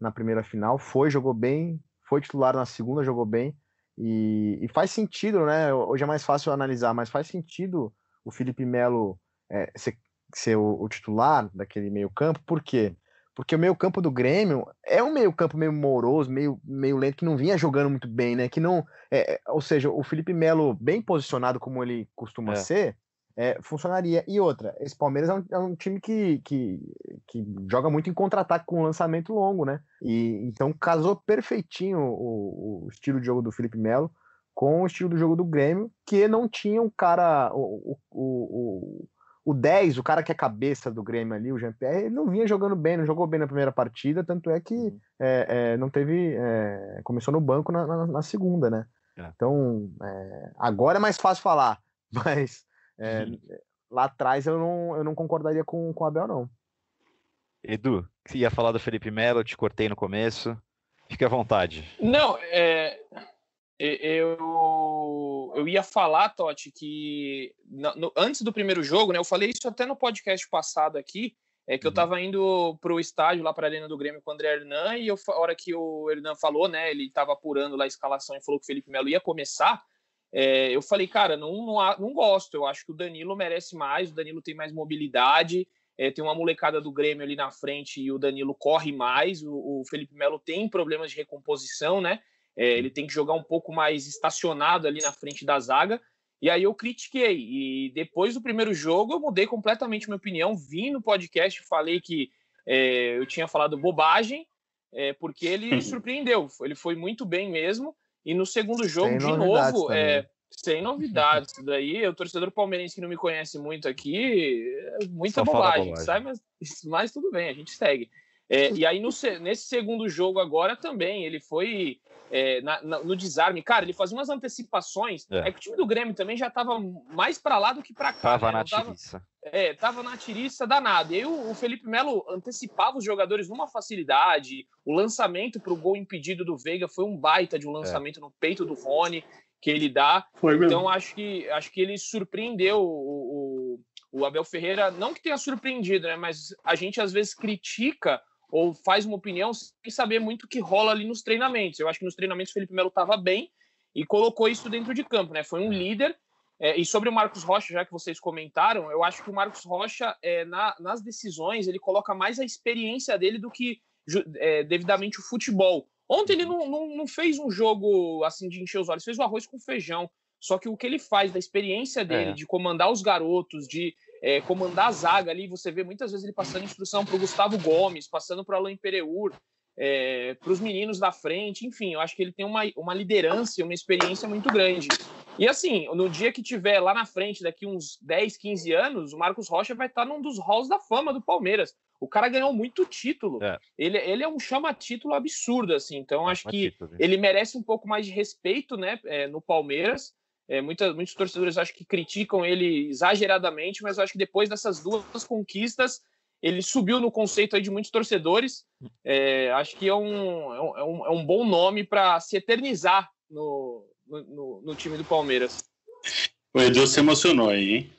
Speaker 6: na primeira final. Foi, jogou bem, foi titular na segunda, jogou bem. E, e faz sentido, né? Hoje é mais fácil analisar, mas faz sentido o Felipe Melo é, ser, ser o, o, titular daquele meio-campo, por quê? Porque o meio campo do Grêmio é um meio campo meio moroso, meio, meio lento, que não vinha jogando muito bem, né? Que não, é, é ou seja, o Felipe Melo bem posicionado como ele costuma é. ser, é, funcionaria. E outra, esse Palmeiras é um, é um time que, que, que, joga muito em contra-ataque com lançamento longo, né? E então casou perfeitinho o, o, estilo de jogo do Felipe Melo com o estilo do jogo do Grêmio, que não tinha um cara, o, o, o 10, o cara que é cabeça do Grêmio ali, o Jean-Pierre, ele não vinha jogando bem, não jogou bem na primeira partida, tanto é que uhum. é, é, não teve. É, começou no banco na, na, na segunda, né? É. Então, é, agora é mais fácil falar, *laughs* mas é, uhum. lá atrás eu não, eu não concordaria com, com o Abel, não.
Speaker 3: Edu, você ia falar do Felipe Melo, te cortei no começo. Fique à vontade.
Speaker 5: Não, é, eu, eu ia falar, Totti, que no, antes do primeiro jogo, né? Eu falei isso até no podcast passado aqui. é que eu estava indo para o estádio lá para a Arena do Grêmio com o André Hernan e eu, a hora que o Hernan falou, né, ele estava apurando lá a escalação e falou que o Felipe Melo ia começar, é, eu falei, cara, não, não, não gosto, eu acho que o Danilo merece mais, o Danilo tem mais mobilidade, é, tem uma molecada do Grêmio ali na frente e o Danilo corre mais, o, o Felipe Melo tem problemas de recomposição, né, é, ele tem que jogar um pouco mais estacionado ali na frente da zaga, e aí eu critiquei. E depois do primeiro jogo eu mudei completamente minha opinião. Vim no podcast e falei que é, eu tinha falado bobagem, é, porque ele *laughs* surpreendeu. Ele foi muito bem mesmo. E no segundo jogo, de novo, é, sem novidades. Daí, o torcedor palmeirense que não me conhece muito aqui, é muita bobagem, bobagem, sabe? Mas, mas tudo bem, a gente segue. É, e aí, no, nesse segundo jogo agora também, ele foi é, na, na, no desarme. Cara, ele fazia umas antecipações. É, é que o time do Grêmio também já estava mais para lá do que para cá.
Speaker 3: Tava
Speaker 5: né?
Speaker 3: na tiriça.
Speaker 5: É, tava na tiriça danada. E aí o, o, Felipe Melo antecipava os jogadores numa facilidade. O lançamento para o gol impedido do Veiga foi um baita de um lançamento no peito do Rony que ele dá. Foi mesmo. Então acho que, acho que ele surpreendeu o, o, o Abel Ferreira. Não que tenha surpreendido, né? Mas a gente às vezes critica ou faz uma opinião sem saber muito o que rola ali nos treinamentos. Eu acho que nos treinamentos o Felipe Melo estava bem e colocou isso dentro de campo, né? Foi um líder. É, e sobre o Marcos Rocha, já que vocês comentaram, eu acho que o Marcos Rocha, é, na, nas decisões, ele coloca mais a experiência dele do que é, devidamente o futebol. Ontem ele não, não, não, fez um jogo assim de encher os olhos, fez o arroz com feijão. Só que o que ele faz da experiência dele, é. de comandar os garotos, de é, comandar a zaga ali. Você vê muitas vezes ele passando instrução para o Gustavo Gomes, passando para o Alain Pereur, é, para os meninos da frente. Enfim, eu acho que ele tem uma, uma liderança e uma experiência muito grande. E assim, no dia que tiver lá na frente, daqui uns 10, 15 anos, o Marcos Rocha vai estar num dos halls da fama do Palmeiras. O cara ganhou muito título. É. Ele, ele é um chama-título absurdo, assim. Então, acho que ele merece um pouco mais de respeito né, é, no Palmeiras. É, muita, muitos torcedores acho que criticam ele exageradamente, mas eu acho que depois dessas duas conquistas, ele subiu no conceito aí de muitos torcedores. É, acho que é um, é um, é um bom nome para se eternizar no, no, no, time do Palmeiras.
Speaker 4: O Edu se emocionou aí, hein?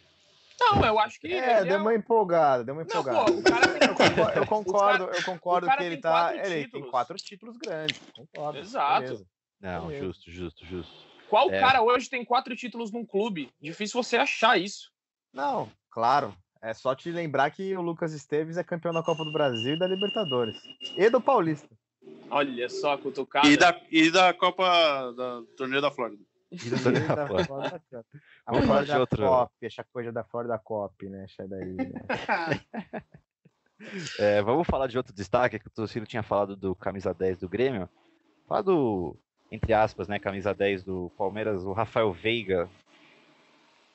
Speaker 5: Não, eu acho que.
Speaker 6: É, deu é uma empolgada, deu uma empolgada. Não, pô, o cara tem... eu concordo, eu *laughs* concordo que ele tá. Ele tem quatro títulos grandes. Concordo.
Speaker 5: Exato.
Speaker 3: Beleza. Não, Beleza. justo, justo, justo.
Speaker 5: Qual é. cara hoje tem quatro títulos num clube? Difícil você achar isso.
Speaker 6: Não, claro. É só te lembrar que o Lucas Esteves é campeão da Copa do Brasil e da Libertadores. E do Paulista.
Speaker 5: Olha só, cutucada.
Speaker 4: E da, e da Copa da Torneio da Flórida.
Speaker 6: E *laughs* da Torneio da Flórida. A Flórida outro... Cop, essa coisa da Flórida Cop, né? Essa daí, né? *laughs*
Speaker 3: é, vamos falar de outro destaque, que o Tocino tinha falado do camisa 10 do Grêmio. Fala do entre aspas, né, camisa 10 do Palmeiras, o Rafael Veiga.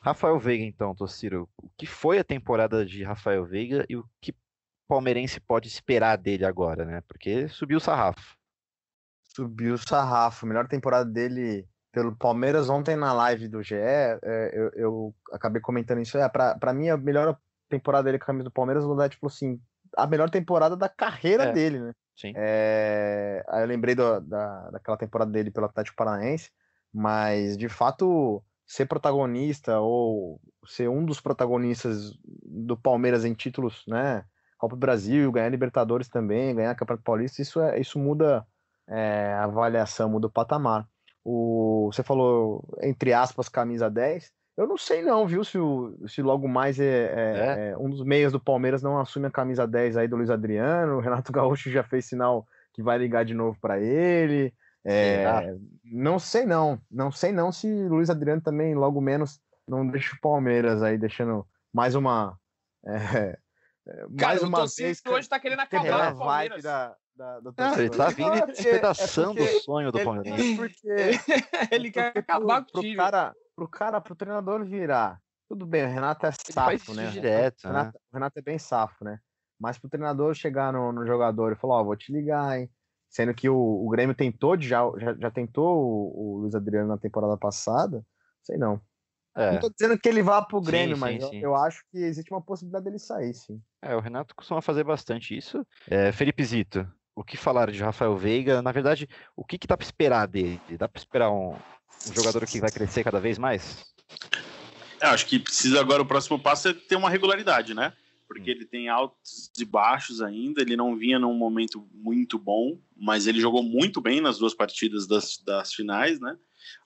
Speaker 3: Rafael Veiga, então, Tociro, o que foi a temporada de Rafael Veiga e o que palmeirense pode esperar dele agora, né? Porque subiu o sarrafo.
Speaker 6: Subiu o sarrafo. Melhor temporada dele pelo Palmeiras ontem na live do GE, é, eu, eu, acabei comentando isso. É, para mim, a melhor temporada dele com a camisa do Palmeiras, o Lodete falou assim: a melhor temporada da carreira é. dele, né?
Speaker 3: Sim.
Speaker 6: É, aí eu lembrei do, da, daquela temporada dele pelo Atlético Paranaense, mas de fato ser protagonista ou ser um dos protagonistas do Palmeiras em títulos, né? Copa do Brasil, ganhar Libertadores também, ganhar Campeonato Paulista, isso, é, isso muda é, a avaliação, muda o patamar. O, você falou, entre aspas, camisa 10. Eu não sei não, viu, se, o, se logo mais é, é, é, um dos meias do Palmeiras não assume a camisa 10 aí do Luiz Adriano, o Renato *laughs* Gaúcho já fez sinal que vai ligar de novo para ele. É, não sei não, não sei não se o Luiz Adriano também logo menos não deixa o Palmeiras aí deixando mais uma é,
Speaker 5: é mais Cara, uma vez que hoje tá querendo acabar
Speaker 6: com o Palmeiras. Da, da,
Speaker 3: da não, ele tá vindo despedaçando é o sonho do Palmeiras.
Speaker 5: Porque, *laughs* ele quer acabar com o time.
Speaker 6: Cara, pro cara, pro treinador virar. Tudo bem, o Renato é safo, né?
Speaker 3: Direto,
Speaker 6: o, Renato,
Speaker 3: né?
Speaker 6: o Renato é bem safo, né? Mas pro treinador chegar no, no jogador e falar, ó, oh, vou te ligar, hein? Sendo que o, o Grêmio tentou, já, já, já tentou o, o Luiz Adriano na temporada passada, sei não. É. Não tô dizendo que ele vá pro Grêmio, sim, mas sim, eu, sim. eu, acho que existe uma possibilidade dele sair, sim.
Speaker 3: É, o Renato costuma fazer bastante isso. É, Felipe Zito, o que falar de Rafael Veiga? Na verdade, o que, que dá para esperar dele? Dá para esperar um, um jogador que vai crescer cada vez mais?
Speaker 4: Eu acho que precisa agora, o próximo passo é ter uma regularidade, né? porque hum. ele tem altos e baixos ainda. Ele não vinha num momento muito bom, mas ele jogou muito bem nas duas partidas das, das finais, né?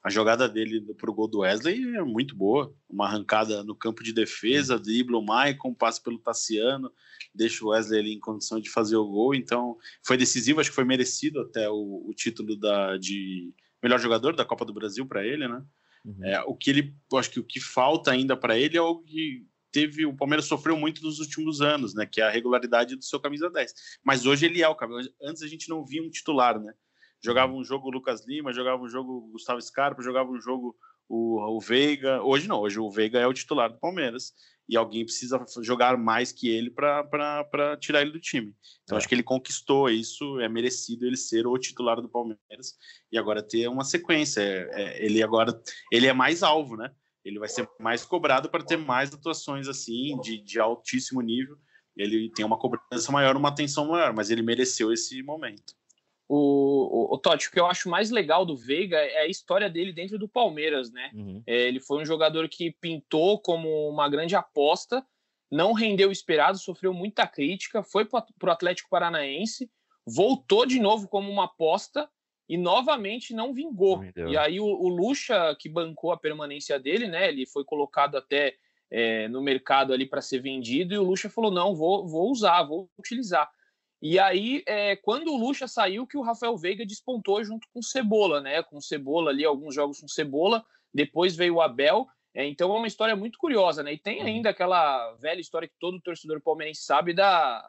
Speaker 4: A jogada dele pro gol do Wesley é muito boa. Uma arrancada no campo de defesa, dribla o Maicon, passa pelo Tassiano, deixa o Wesley ali em condição de fazer o gol. Então, foi decisivo, acho que foi merecido até o, o título da, de melhor jogador da Copa do Brasil para ele, né? Uhum. É, o que ele, acho que o que falta ainda para ele é o que teve o Palmeiras sofreu muito nos últimos anos, né? Que é a regularidade do seu camisa 10. Mas hoje ele é o camisa. Antes a gente não via um titular, né? Jogava um jogo o Lucas Lima, jogava um jogo o Gustavo Scarpa, jogava um jogo o, o Veiga. Hoje não, hoje o Veiga é o titular do Palmeiras e alguém precisa jogar mais que ele para tirar ele do time. Então é. acho que ele conquistou isso, é merecido ele ser o titular do Palmeiras e agora ter uma sequência. É, é, ele agora ele é mais alvo, né? Ele vai ser mais cobrado para ter mais atuações assim de, de altíssimo nível. Ele tem uma cobrança maior, uma atenção maior, mas ele mereceu esse momento.
Speaker 5: O, o, o Totti, o que eu acho mais legal do Veiga é a história dele dentro do Palmeiras, né? Uhum. É, ele foi um jogador que pintou como uma grande aposta, não rendeu o esperado, sofreu muita crítica, foi para o Atlético Paranaense, voltou de novo como uma aposta e novamente não vingou. E aí o, o Lucha, que bancou a permanência dele, né? Ele foi colocado até é, no mercado ali para ser vendido, e o Lucha falou: não, vou, vou usar, vou utilizar. E aí, é, quando o Lucha saiu, que o Rafael Veiga despontou junto com o Cebola, né? Com o Cebola ali, alguns jogos com Cebola, depois veio o Abel. É, então é uma história muito curiosa, né? E tem uhum. ainda aquela velha história que todo torcedor palmeirense sabe da,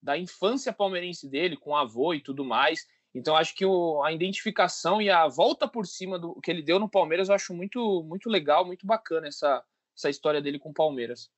Speaker 5: da infância palmeirense dele, com avô e tudo mais. Então acho que o, a identificação e a volta por cima do que ele deu no Palmeiras eu acho muito, muito legal, muito bacana essa, essa história dele com o Palmeiras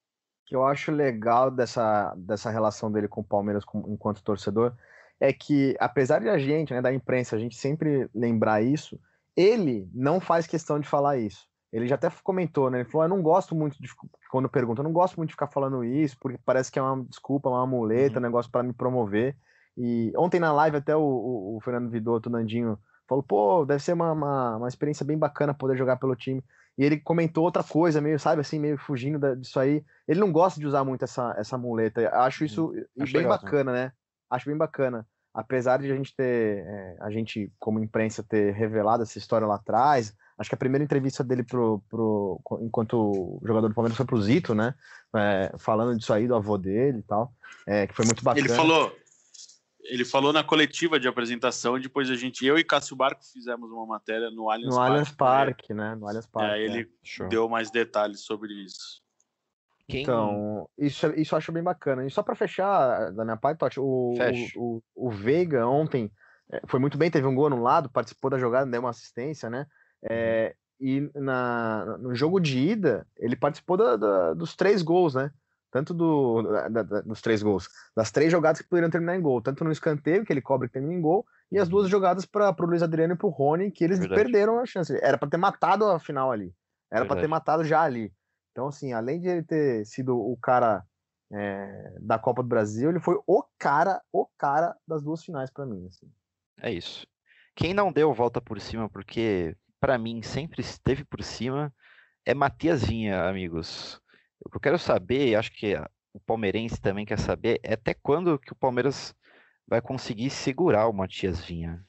Speaker 6: que eu acho legal dessa, dessa relação dele com o Palmeiras com, enquanto torcedor é que, apesar de a gente, né, da imprensa, a gente sempre lembrar isso, ele não faz questão de falar isso. Ele já até comentou, né? Ele falou: Eu não gosto muito de. Quando pergunta, eu não gosto muito de ficar falando isso, porque parece que é uma desculpa, uma muleta, uhum. um negócio para me promover. E ontem na live, até o, o, o Fernando Vidotto, o Nandinho, falou: Pô, deve ser uma, uma, uma experiência bem bacana poder jogar pelo time e ele comentou outra coisa, meio, sabe, assim, meio fugindo da, disso aí. Ele não gosta de usar muito essa, essa muleta. Acho isso Acho bem legal, bacana, né? Acho bem bacana. Apesar de a gente ter, é, a gente, como imprensa, ter revelado essa história lá atrás, acho que a primeira entrevista dele pro, pro, enquanto jogador do Palmeiras foi pro Zito, né? É, falando disso aí, do avô dele e tal, é, que foi muito bacana.
Speaker 4: Ele falou, ele falou na coletiva de apresentação, depois a gente, eu e Cássio Barco fizemos uma matéria no Allianz
Speaker 6: no
Speaker 4: Parque.
Speaker 6: Allianz Parque, né? No Allianz Parque.
Speaker 4: Aí é. ele é. deu mais detalhes sobre isso.
Speaker 6: Quem... Então, isso, isso eu acho bem bacana. E só para fechar, da minha parte, Totti, o, o, o, o, Veiga ontem é, foi muito bem, teve um gol no lado, participou da jogada, deu uma assistência, né? É, uhum. e na, no jogo de ida, ele participou da, da, dos três gols, né? Tanto do, da, da, dos três gols, das três jogadas que poderiam terminar em gol, tanto no escanteio, que ele cobre que termina em gol, e as duas uhum. jogadas para o Luiz Adriano e para o Rony, que eles Verdade. perderam a chance. Era para ter matado a final ali. Era para ter matado já ali. Então, assim, além de ele ter sido o cara é, da Copa do Brasil, ele foi o cara, o cara das duas finais para mim. Assim.
Speaker 3: É isso. Quem não deu volta por cima, porque para mim sempre esteve por cima, é Matias Vinha, amigos. O que eu quero saber, acho que o palmeirense também quer saber, é até quando que o Palmeiras vai conseguir segurar o Matias Vinha?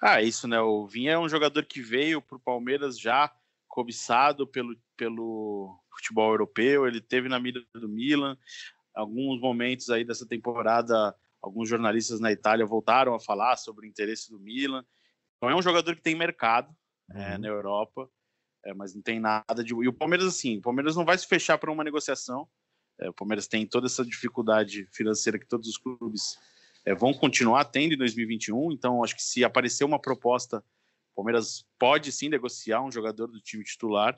Speaker 4: Ah, isso, né? O Vinha é um jogador que veio para o Palmeiras já cobiçado pelo, pelo futebol europeu, ele teve na mira do Milan, alguns momentos aí dessa temporada, alguns jornalistas na Itália voltaram a falar sobre o interesse do Milan. Então é um jogador que tem mercado é, uhum. é, na Europa. É, mas não tem nada de. E o Palmeiras, assim, o Palmeiras não vai se fechar para uma negociação. É, o Palmeiras tem toda essa dificuldade financeira que todos os clubes é, vão continuar tendo em 2021. Então, acho que se aparecer uma proposta, o Palmeiras pode sim negociar um jogador do time titular.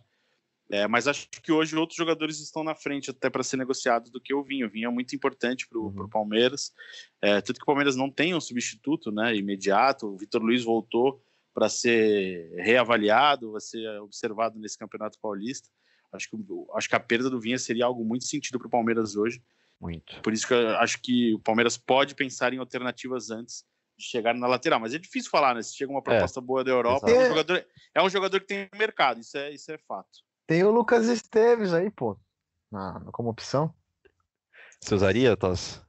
Speaker 4: É, mas acho que hoje outros jogadores estão na frente até para ser negociados do que o Vinho. O Vinho é muito importante para o uhum. Palmeiras. É, tanto que o Palmeiras não tem um substituto né, imediato. O Vitor Luiz voltou para ser reavaliado, vai ser observado nesse Campeonato Paulista. Acho que, acho que a perda do Vinha seria algo muito sentido para o Palmeiras hoje.
Speaker 3: Muito.
Speaker 4: Por isso que eu acho que o Palmeiras pode pensar em alternativas antes de chegar na lateral. Mas é difícil falar, né? Se chega uma é. proposta é, boa da Europa, é um, jogador, é um jogador que tem mercado, isso é, isso é fato.
Speaker 6: Tem o Lucas Esteves aí, pô, na, como opção.
Speaker 3: Você usaria, Toss?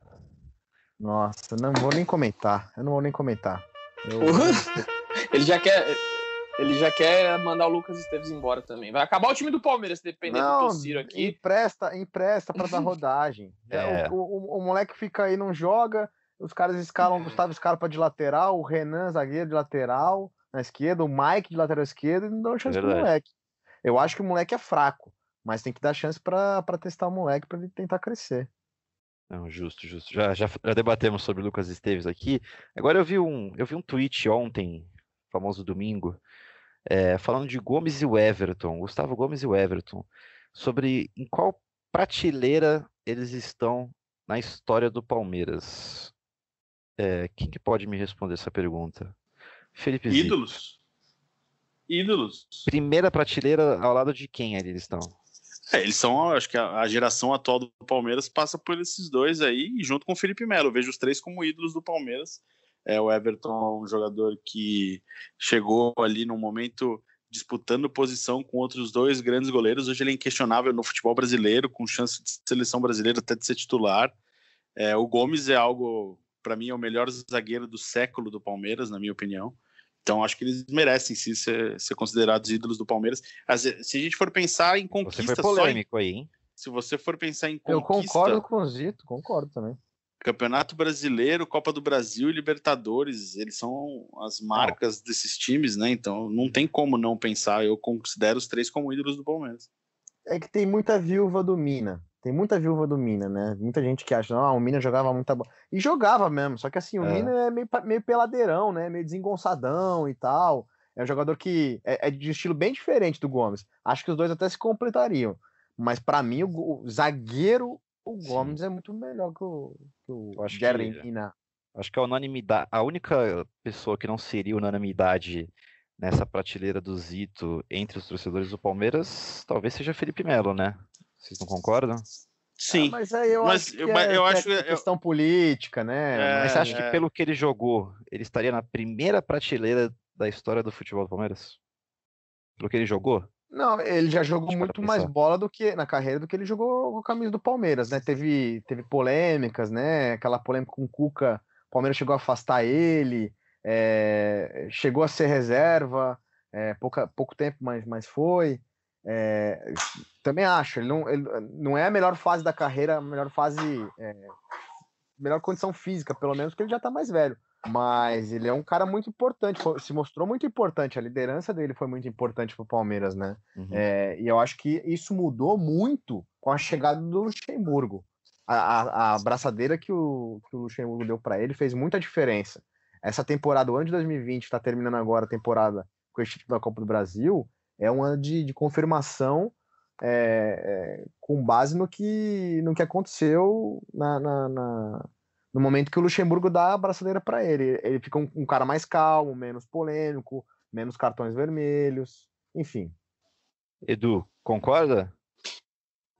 Speaker 6: Nossa, não vou nem comentar. Eu não vou nem comentar. Eu...
Speaker 5: ele já quer. Ele já quer mandar o Lucas Esteves embora também. Vai acabar o time do Palmeiras, dependendo
Speaker 6: não,
Speaker 5: do Ciro aqui.
Speaker 6: Empresta, empresta para dar rodagem. *laughs* é. o, o, o, moleque fica aí, não joga. Os caras escalam o *laughs* Gustavo Scarpa de lateral, o Renan, zagueiro de lateral na esquerda, o Mike de lateral esquerdo, e não dão chance é pro moleque. Eu acho que o moleque é fraco, mas tem que dar chance para testar o moleque para ele tentar crescer.
Speaker 3: Não, justo, justo. Já, já, já debatemos sobre o Lucas Esteves aqui. Agora eu vi um, eu vi um tweet ontem, famoso domingo, é, falando de Gomes e o Everton, Gustavo Gomes e o Everton, sobre em qual prateleira eles estão na história do Palmeiras. É, quem que pode me responder essa pergunta?
Speaker 4: Felipe Ídolos. Ídolos.
Speaker 3: Primeira prateleira ao lado de quem eles estão?
Speaker 4: É, eles são, acho que a, a, geração atual do Palmeiras passa por esses dois aí, junto com o Felipe Melo. Eu vejo os três como ídolos do Palmeiras. É, o Everton, um jogador que chegou ali no momento disputando posição com outros dois grandes goleiros. Hoje ele é inquestionável no futebol brasileiro, com chance de seleção brasileira até de ser titular. É, o Gomes é algo, para mim, é o melhor zagueiro do século do Palmeiras, na minha opinião. Então acho que eles merecem sim ser, ser considerados ídolos do Palmeiras. Se a gente for pensar em conquista,
Speaker 3: você foi polêmico em, aí, hein?
Speaker 4: Se você for pensar em conquista,
Speaker 6: eu concordo com o Zito, concordo também.
Speaker 4: Campeonato Brasileiro, Copa do Brasil e Libertadores, eles são as marcas desses times, né? Então não tem como não pensar. Eu considero os três como ídolos do Palmeiras.
Speaker 6: É que tem muita viúva do Mina. Tem muita viúva do Mina, né? Muita gente que acha, ah, o Mina jogava muita bola. E jogava mesmo, só que assim, o é. Mina é meio, meio peladeirão, né? Meio desengonçadão e tal. É um jogador que é, é, de estilo bem diferente do Gomes. Acho que os dois até se completariam. Mas para mim, o, o, zagueiro, o Gomes Sim. é muito melhor que o, que o
Speaker 3: acho Que, acho que a unanimidade, a única pessoa que não seria unanimidade nessa prateleira do Zito entre os torcedores do Palmeiras, talvez seja Felipe Melo, né? Vocês não concordam?
Speaker 4: Sim.
Speaker 6: Ah, mas aí eu mas, acho que eu, é, eu acho é questão eu... política, né?
Speaker 3: É, mas você acha é... que pelo que ele jogou, ele estaria na primeira prateleira da história do futebol do Palmeiras? Pelo que ele jogou?
Speaker 6: Não, ele já jogou muito mais bola do que na carreira do que ele jogou com a camisa do Palmeiras, né? Teve, teve polêmicas, né? Aquela polêmica com o Cuca, o Palmeiras chegou a afastar ele, é, chegou a ser reserva, é, pouca, pouco tempo, mas, mas foi. É, também acho, ele não, ele não é a melhor fase da carreira, a melhor fase, é, melhor condição física, pelo menos, porque ele já está mais velho. Mas ele é um cara muito importante, se mostrou muito importante, a liderança dele foi muito importante para o Palmeiras, né? Uhum. É, e eu acho que isso mudou muito com a chegada do Luxemburgo. A, a, a abraçadeira que o, que o Luxemburgo deu para ele fez muita diferença. Essa temporada, o ano de 2020, está terminando agora a temporada com o título da Copa do Brasil, é uma de, de confirmação é, é, com base no que, no que aconteceu na, na, na, no momento que o Luxemburgo dá a braçadeira para ele. Ele fica um, um, cara mais calmo, menos polêmico, menos cartões vermelhos, enfim.
Speaker 3: Edu, concorda?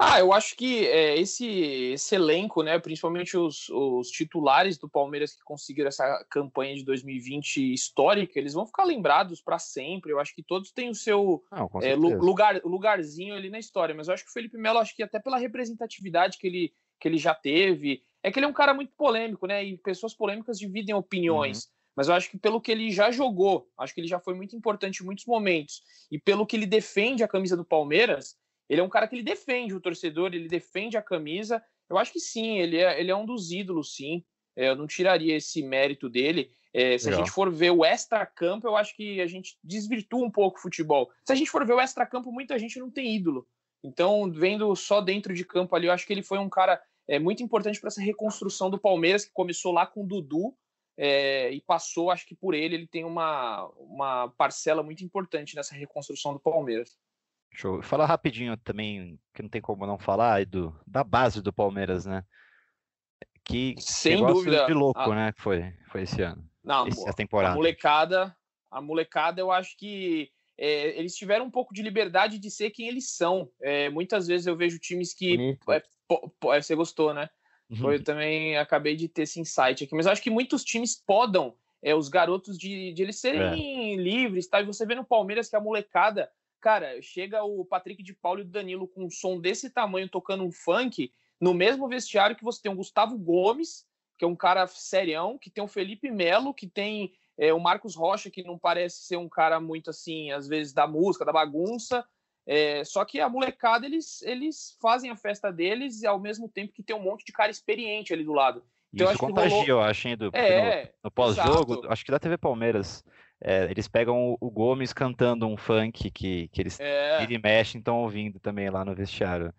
Speaker 5: Ah, eu acho que é, esse, esse elenco, né, principalmente os, os titulares do Palmeiras que conseguiram essa campanha de 2020 histórica, eles vão ficar lembrados para sempre. Eu acho que todos têm o seu Não, é, lugar, lugarzinho ali na história. Mas eu acho que o Felipe Melo, acho que até pela representatividade que ele, que ele já teve, é que ele é um cara muito polêmico, né? E pessoas polêmicas dividem opiniões. Uhum. Mas eu acho que pelo que ele já jogou, acho que ele já foi muito importante em muitos momentos. E pelo que ele defende a camisa do Palmeiras, ele é um cara que ele defende o torcedor, ele defende a camisa. Eu acho que sim, ele é, ele é um dos ídolos, sim. É, eu não tiraria esse mérito dele. É, se Legal. a gente for ver o extra-campo, eu acho que a gente desvirtua um pouco o futebol. Se a gente for ver o extra-campo, muita gente não tem ídolo. Então, vendo só dentro de campo ali, eu acho que ele foi um cara é, muito importante para essa reconstrução do Palmeiras, que começou lá com o Dudu é, e passou, acho que por ele, ele tem uma, uma parcela muito importante nessa reconstrução do Palmeiras.
Speaker 3: Show. Fala rapidinho também, que não tem como não falar, Edu, da base do Palmeiras, né? Que
Speaker 5: sem dúvida
Speaker 3: de louco, a... né? Que foi, foi esse ano.
Speaker 5: Não, essa temporada. A molecada, a molecada, eu acho que é, eles tiveram um pouco de liberdade de ser quem eles são. É, muitas vezes eu vejo times que você gostou, né? Foi, eu também acabei de ter esse insight aqui, mas acho que muitos times podam é, os garotos de, de eles serem é. livres, tá? E você vê no Palmeiras que a molecada Cara, chega o Patrick de Paulo e o Danilo com um som desse tamanho tocando um funk, no mesmo vestiário que você tem o Gustavo Gomes, que é um cara serião, que tem o Felipe Melo, que tem é, o Marcos Rocha, que não parece ser um cara muito assim, às vezes, da música, da bagunça. É, só que a molecada, eles, eles fazem a festa deles e ao mesmo tempo que tem um monte de cara experiente ali do lado.
Speaker 3: Então, Isso contagia, rolou... eu acho, hein, do,
Speaker 5: é,
Speaker 3: no, no pós-jogo, acho que da TV Palmeiras, é, eles pegam o, o, Gomes cantando um funk que, que eles é. e mexem, estão ouvindo também lá no vestiário.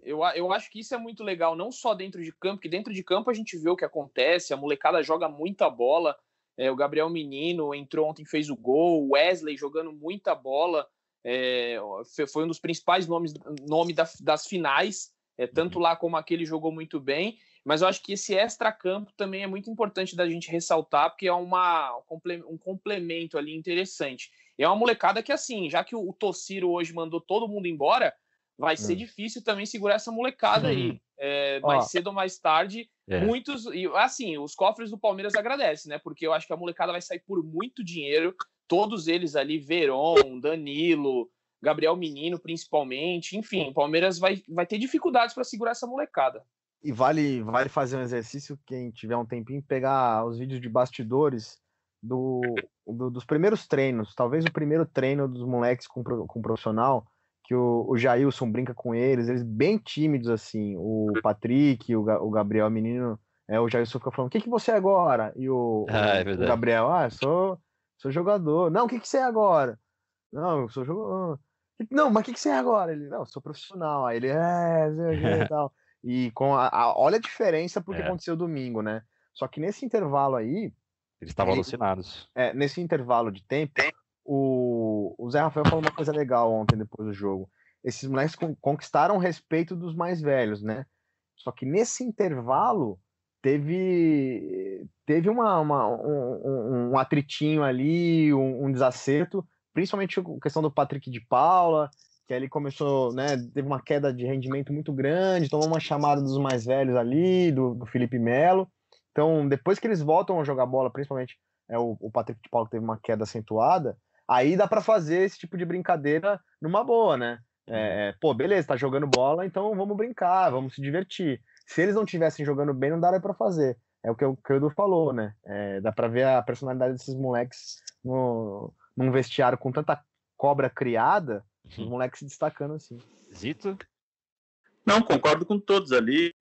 Speaker 5: Eu, eu acho que isso é muito legal, não só dentro de campo, que dentro de campo a gente vê o que acontece, a molecada joga muita bola, é, o Gabriel Menino entrou ontem, fez o gol, o Wesley jogando muita bola, é, foi um dos principais nomes nome da, das finais, é, tanto uhum. lá como aquele jogou muito bem. Mas eu acho que esse extra-campo também é muito importante da gente ressaltar, porque é uma, um complemento ali interessante. E é uma molecada que, assim, já que o, o Tossiro hoje mandou todo mundo embora, vai ser hum. difícil também segurar essa molecada aí. É, mais cedo ou mais tarde, é. muitos. E assim, os cofres do Palmeiras agradecem, né? Porque eu acho que a molecada vai sair por muito dinheiro. Todos eles ali, Veron, Danilo, Gabriel Menino, principalmente. Enfim, o Palmeiras vai, vai ter dificuldades para segurar essa molecada.
Speaker 6: E vale, vale fazer um exercício, quem tiver um tempinho, pegar os vídeos de bastidores do, do dos primeiros treinos, talvez o primeiro treino dos moleques com, com profissional, que o, o Jailson brinca com eles, eles bem tímidos assim, o Patrick, o, o Gabriel, menino, é, o Jailson fica falando, o que, que você é agora? E o, ah, é o Gabriel, ah, sou, sou jogador. Não, o que, que você é agora? Não, eu sou jogador. Não, mas o que, que você é agora? Ele, não, sou profissional. Aí ele, é, sei o *laughs* tal. E com a, a, olha a diferença porque é. aconteceu domingo, né? Só que nesse intervalo aí.
Speaker 3: Eles estavam alucinados.
Speaker 6: É, nesse intervalo de tempo, o, o Zé Rafael falou uma coisa legal ontem depois do jogo. Esses moleques conquistaram o respeito dos mais velhos, né? Só que nesse intervalo teve teve uma, uma um, um, atritinho ali, um, um desacerto, principalmente a questão do Patrick de Paula, que ele começou, né, teve uma queda de rendimento muito grande, tomou uma chamada dos mais velhos ali, do, do Felipe Melo. Então, depois que eles voltam a jogar bola, principalmente é, o, o Patrick de Paulo que teve uma queda acentuada, aí dá para fazer esse tipo de brincadeira numa boa, né? É, é, pô, beleza, tá jogando bola, então vamos brincar, vamos se divertir. Se eles não estivessem jogando bem, não daria para fazer. É o que o, que o Edu falou, né? É, dá para ver a personalidade desses moleques no, num vestiário com tanta cobra criada, os moleques se destacando assim.
Speaker 3: Zito?
Speaker 4: Não, concordo com todos ali.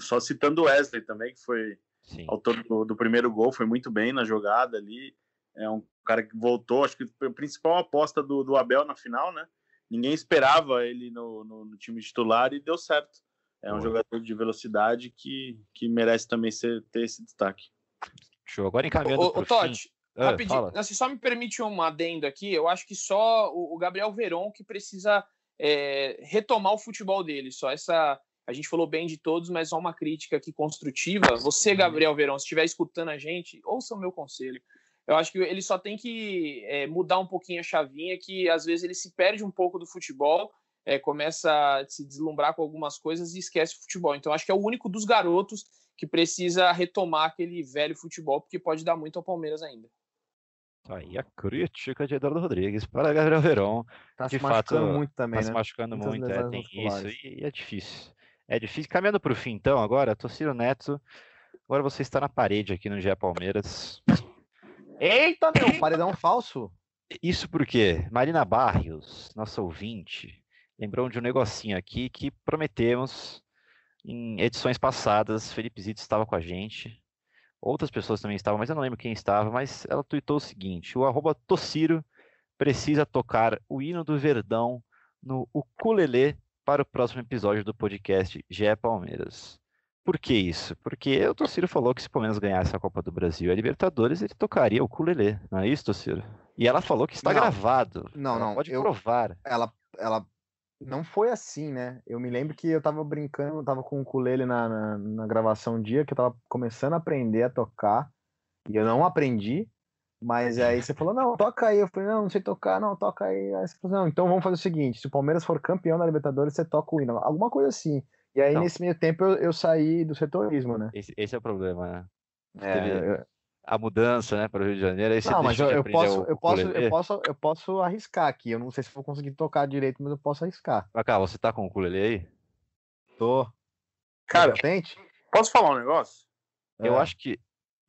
Speaker 4: Só citando o Wesley também, que foi Sim. autor do, do, primeiro gol, foi muito bem na jogada ali. É um cara que voltou, acho que a principal aposta do, do Abel na final, né? Ninguém esperava ele no, no, no time titular e deu certo. É um jogador de velocidade que, que merece também ser, ter esse destaque.
Speaker 3: Show. Agora encaminhando
Speaker 5: o, o Totti, ah, Rapidinho, se só me permite um adendo aqui, eu acho que só o, Gabriel Veron que precisa é, retomar o futebol dele. Só essa. A gente falou bem de todos, mas só uma crítica aqui construtiva. Você, uhum. Gabriel Verón, se estiver escutando a gente, ouça o meu conselho. Eu acho que ele só tem que é, mudar um pouquinho a chavinha, que às vezes ele se perde um pouco do futebol, é, começa a se deslumbrar com algumas coisas e esquece o futebol. Então, acho que é o único dos garotos que precisa retomar aquele velho futebol, porque pode dar muito ao Palmeiras ainda.
Speaker 3: Aí a crítica de Eduardo Rodrigues para Gabriel Verón.
Speaker 6: Tá de se machucando muito também,
Speaker 3: tá
Speaker 6: né?
Speaker 3: se machucando Muitas muito, é, tem isso. E, e, é difícil. É difícil. Caminhando para o fim, então, agora, Tociro Neto. Agora você está na parede aqui no GE Palmeiras.
Speaker 6: Eita, meu, paredão falso.
Speaker 3: Isso porque Marina Barrios, nossa ouvinte, lembrou de um negocinho aqui que prometemos em edições passadas. Felipe Zito estava com a gente. Outras pessoas também estavam, mas eu não lembro quem estava, mas ela tweetou o seguinte: o arroba Tociro precisa tocar o hino do Verdão no ukulele para o próximo episódio do podcast GE Palmeiras. Por que isso? Porque o Tociro falou que se o Palmeiras ganhasse a Copa do Brasil e a Libertadores, ele tocaria o ukulele, não é isso, Tociro? E ela falou que está não, gravado.
Speaker 6: Não, não.
Speaker 3: Pode
Speaker 6: eu,
Speaker 3: provar.
Speaker 6: Ela, ela não foi assim, né? Eu me lembro que eu tava brincando, tava com o ukulele na, na, na, gravação um dia, que eu tava começando a aprender a tocar, e eu não aprendi, mas aí você falou, não, toca aí. Eu falei, não, não sei tocar, não, toca aí. Aí você falou, não, então vamos fazer o seguinte, se o Palmeiras for campeão da Libertadores, você toca o hino, alguma coisa assim. E aí, não. nesse meio tempo, eu, eu saí do setorismo, né?
Speaker 3: Esse, esse é o problema, né? É, eu, a mudança, né, para o Rio de Janeiro. Aí
Speaker 6: não, mas eu, eu posso, eu posso, eu posso, eu posso arriscar aqui. Eu não sei se vou conseguir tocar direito, mas eu posso arriscar.
Speaker 3: Cá, você tá com o ukulele aí?
Speaker 6: Tô.
Speaker 4: Cara,
Speaker 6: Tente.
Speaker 4: posso falar um negócio?
Speaker 3: Eu
Speaker 6: É.
Speaker 3: acho que.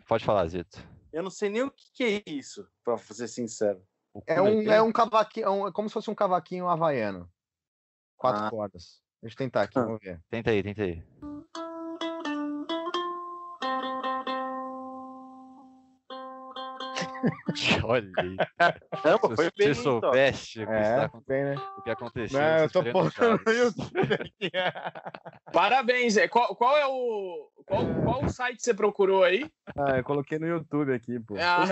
Speaker 3: Pode falar, Zito.
Speaker 4: Eu não sei nem o que, que é isso, pra ser sincero.
Speaker 6: É um, é um cavaquinho, é um- é como se fosse um cavaquinho havaiano. Quatro
Speaker 4: Ah.
Speaker 6: cordas. Deixa eu tentar aqui,
Speaker 4: Ah.
Speaker 6: vamos ver.
Speaker 3: Tenta aí, tenta aí. *laughs* Olha aí.
Speaker 4: Foi
Speaker 3: Se você
Speaker 4: Totti?
Speaker 3: soubesse o que, está
Speaker 6: É,
Speaker 3: acon-
Speaker 6: bem, né?
Speaker 3: o que aconteceu.
Speaker 6: Não, eu tô postando no YouTube aqui.
Speaker 5: Parabéns, é. Qual, qual é o. Qual, qual site você procurou aí?
Speaker 6: Ah, eu coloquei no YouTube aqui, pô.
Speaker 5: Ah,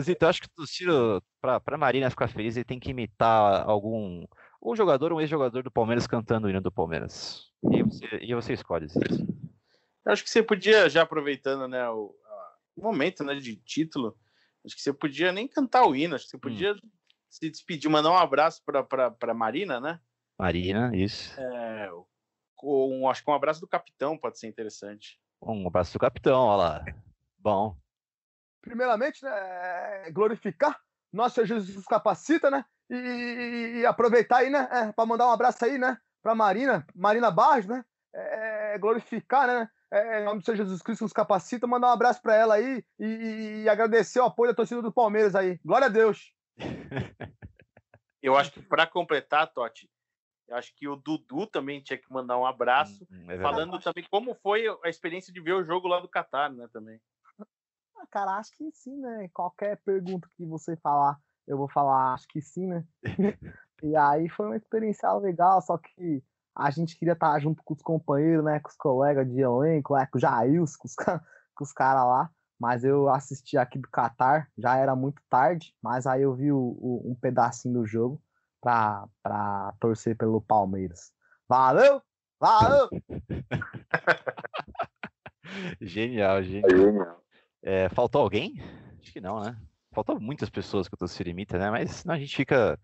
Speaker 3: Zito, eu acho que o Ciro, pra, pra Marina ficar feliz, ele tem que imitar algum. Um jogador, um ex-jogador do Palmeiras cantando o hino do Palmeiras. E você, e você escolhe, Zito.
Speaker 4: Eu acho que você podia, já aproveitando né, o, o momento né, de título, acho que você podia nem cantar o hino, acho que você podia se despedir, mandar um abraço para Marina, né?
Speaker 3: Marina, isso.
Speaker 4: É, com, acho que um abraço do capitão pode ser interessante.
Speaker 3: Um abraço do capitão, olha lá. Bom.
Speaker 6: Primeiramente, né, é glorificar nosso Senhor Jesus capacita, né? E, e- aproveitar aí, né? É, para mandar um abraço aí, né? Pra Marina, Marina Barros, né? É, glorificar, né? É, em nome do Senhor Jesus Cristo nos capacita, mandar um abraço pra ela aí e, e- e agradecer o apoio da torcida do Palmeiras aí. Glória a Deus. *laughs*
Speaker 4: Eu acho que para completar, Totti, eu acho que o Dudu também tinha que mandar um abraço,
Speaker 3: Hum, é
Speaker 4: falando também como foi a experiência de ver o jogo lá do Catar, né? Também.
Speaker 6: Ah, cara, acho que sim, né? Qualquer pergunta que você falar, eu vou falar, acho que sim, né? *laughs* e aí foi uma experiência legal, só que a gente queria estar junto com os companheiros, né? Com os colegas de elenco, né, com o Jails, com os, com os caras lá. Mas eu assisti aqui do Qatar, já era muito tarde, mas aí eu vi o- o- um pedacinho do jogo pra, pra torcer pelo Palmeiras. Valeu! Valeu! *laughs*
Speaker 3: Genial, genial. É, faltou alguém? Acho que não, né? Faltou muitas pessoas que o torcedor imita, né? Mas senão a gente fica,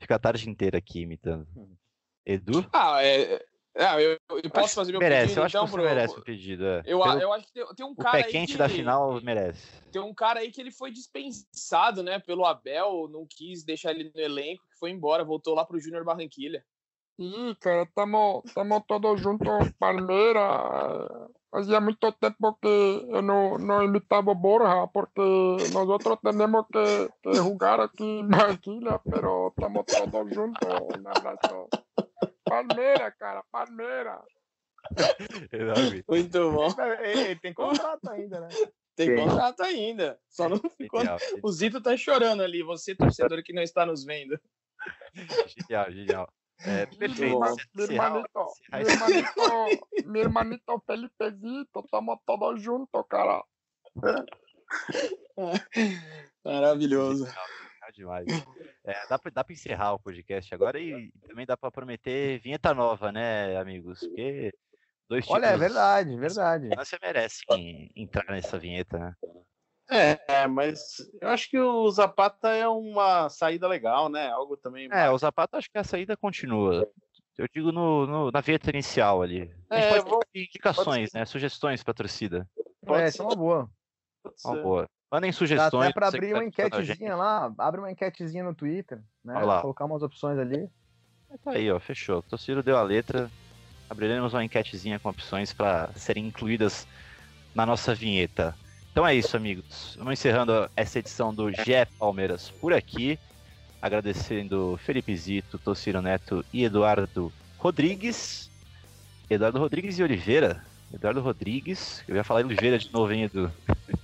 Speaker 3: fica a tarde inteira aqui imitando. Edu?
Speaker 5: ah, é. é, eu, eu posso fazer meu
Speaker 3: merece,
Speaker 5: pedido,
Speaker 3: eu acho
Speaker 5: então,
Speaker 3: que você merece um pedido. É.
Speaker 5: Eu,
Speaker 3: Pelo-
Speaker 5: eu acho que tem, tem um
Speaker 3: o
Speaker 5: cara
Speaker 3: pé
Speaker 5: aí
Speaker 3: quente
Speaker 5: que,
Speaker 3: da final merece.
Speaker 5: Tem um cara aí que ele foi dispensado, né, pelo Abel, não quis deixar ele no elenco, que foi embora, voltou lá pro Júnior Barranquilha.
Speaker 7: Ih, cara, tamo, tamo todos juntos, Palmeiras. Fazia muito tempo que eu não, não imitava o Borja, porque nós outros temos que, que jogar aqui em Barranquilla, pero estamos todos juntos. Um abraço. Palmeiras, cara, Palmeiras.
Speaker 3: Enorme.
Speaker 5: Muito bom.
Speaker 6: Ele, ele tem contrato ainda, né?
Speaker 5: Tem
Speaker 4: Tem.
Speaker 5: contrato ainda. Só não ficou.
Speaker 3: Genial,
Speaker 5: O Zito tá chorando ali, você, torcedor que não está nos vendo.
Speaker 3: genial, genial. É, perfeito.
Speaker 7: Mi
Speaker 3: Encerrar-
Speaker 7: hermanito, mi
Speaker 3: esse-
Speaker 7: hermanito, mi hermanito Felipezito, estamos todos juntos, cara.
Speaker 5: Maravilhoso.
Speaker 3: Legal demais. É, dá, pra, dá pra encerrar o podcast agora e também dá pra prometer vinheta nova, né, amigos? Porque dois
Speaker 6: Olha, é verdade, verdade.
Speaker 3: Você merece em- entrar nessa vinheta, né?
Speaker 4: É, é, mas eu acho que o Zapata é uma saída legal, né? Algo também.
Speaker 3: É, o Zapata acho que a saída continua. Eu digo no, no- na vinheta inicial ali. A gente
Speaker 4: É,
Speaker 3: pode
Speaker 4: vou-
Speaker 3: ter indicações, né? Sugestões pra torcida.
Speaker 4: pode
Speaker 6: É,
Speaker 4: ser.
Speaker 6: essa é uma boa.
Speaker 4: pode
Speaker 3: Uma boa. Mandem
Speaker 6: Dá
Speaker 3: sugestões.
Speaker 6: até
Speaker 3: você que
Speaker 6: abrir
Speaker 3: tá
Speaker 6: uma enquetezinha lá, abre uma enquetezinha no Twitter, né? Colocar umas opções ali.
Speaker 3: Tá aí, ó, fechou. O Tociro deu a letra. Abriremos uma enquetezinha com opções para serem incluídas na nossa vinheta. Então é isso, amigos. Vamos encerrando essa edição do GE Palmeiras por aqui. Agradecendo Felipe Zito, Tociro Neto e Eduardo Rodrigues. Eduardo Rodrigues e Oliveira. Eduardo Rodrigues. Eu ia falar Oliveira de novo, hein, Edu? *laughs*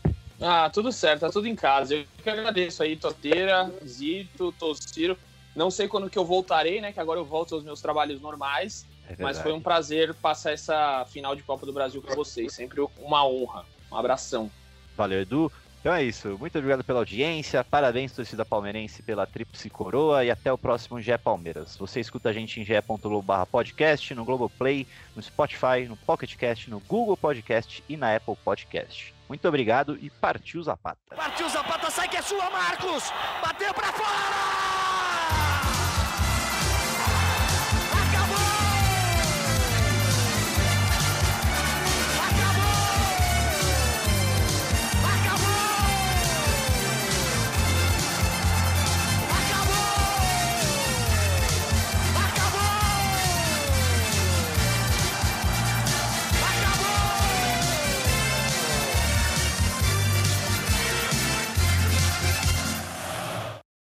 Speaker 5: Ah, tudo certo, tá tudo em casa. Eu que agradeço aí, Toteira, Zito, Tociro. Não sei quando que eu voltarei, né? Que agora eu volto aos meus trabalhos normais.
Speaker 3: É
Speaker 5: Mas foi um prazer passar essa final de Copa do Brasil com vocês. Sempre uma honra. Um abração.
Speaker 3: Valeu, Edu. Então é isso. Muito obrigado pela audiência. Parabéns, torcida palmeirense, pela Tríplice Coroa. E até o próximo GE Palmeiras. Você escuta a gente em ge.globo podcast, no Globoplay, no Spotify, no PocketCast, no Google Podcast e na Apple Podcast. Muito obrigado e partiu Zapata.
Speaker 2: Partiu Zapata, sai que é sua, Marcos! Bateu pra fora!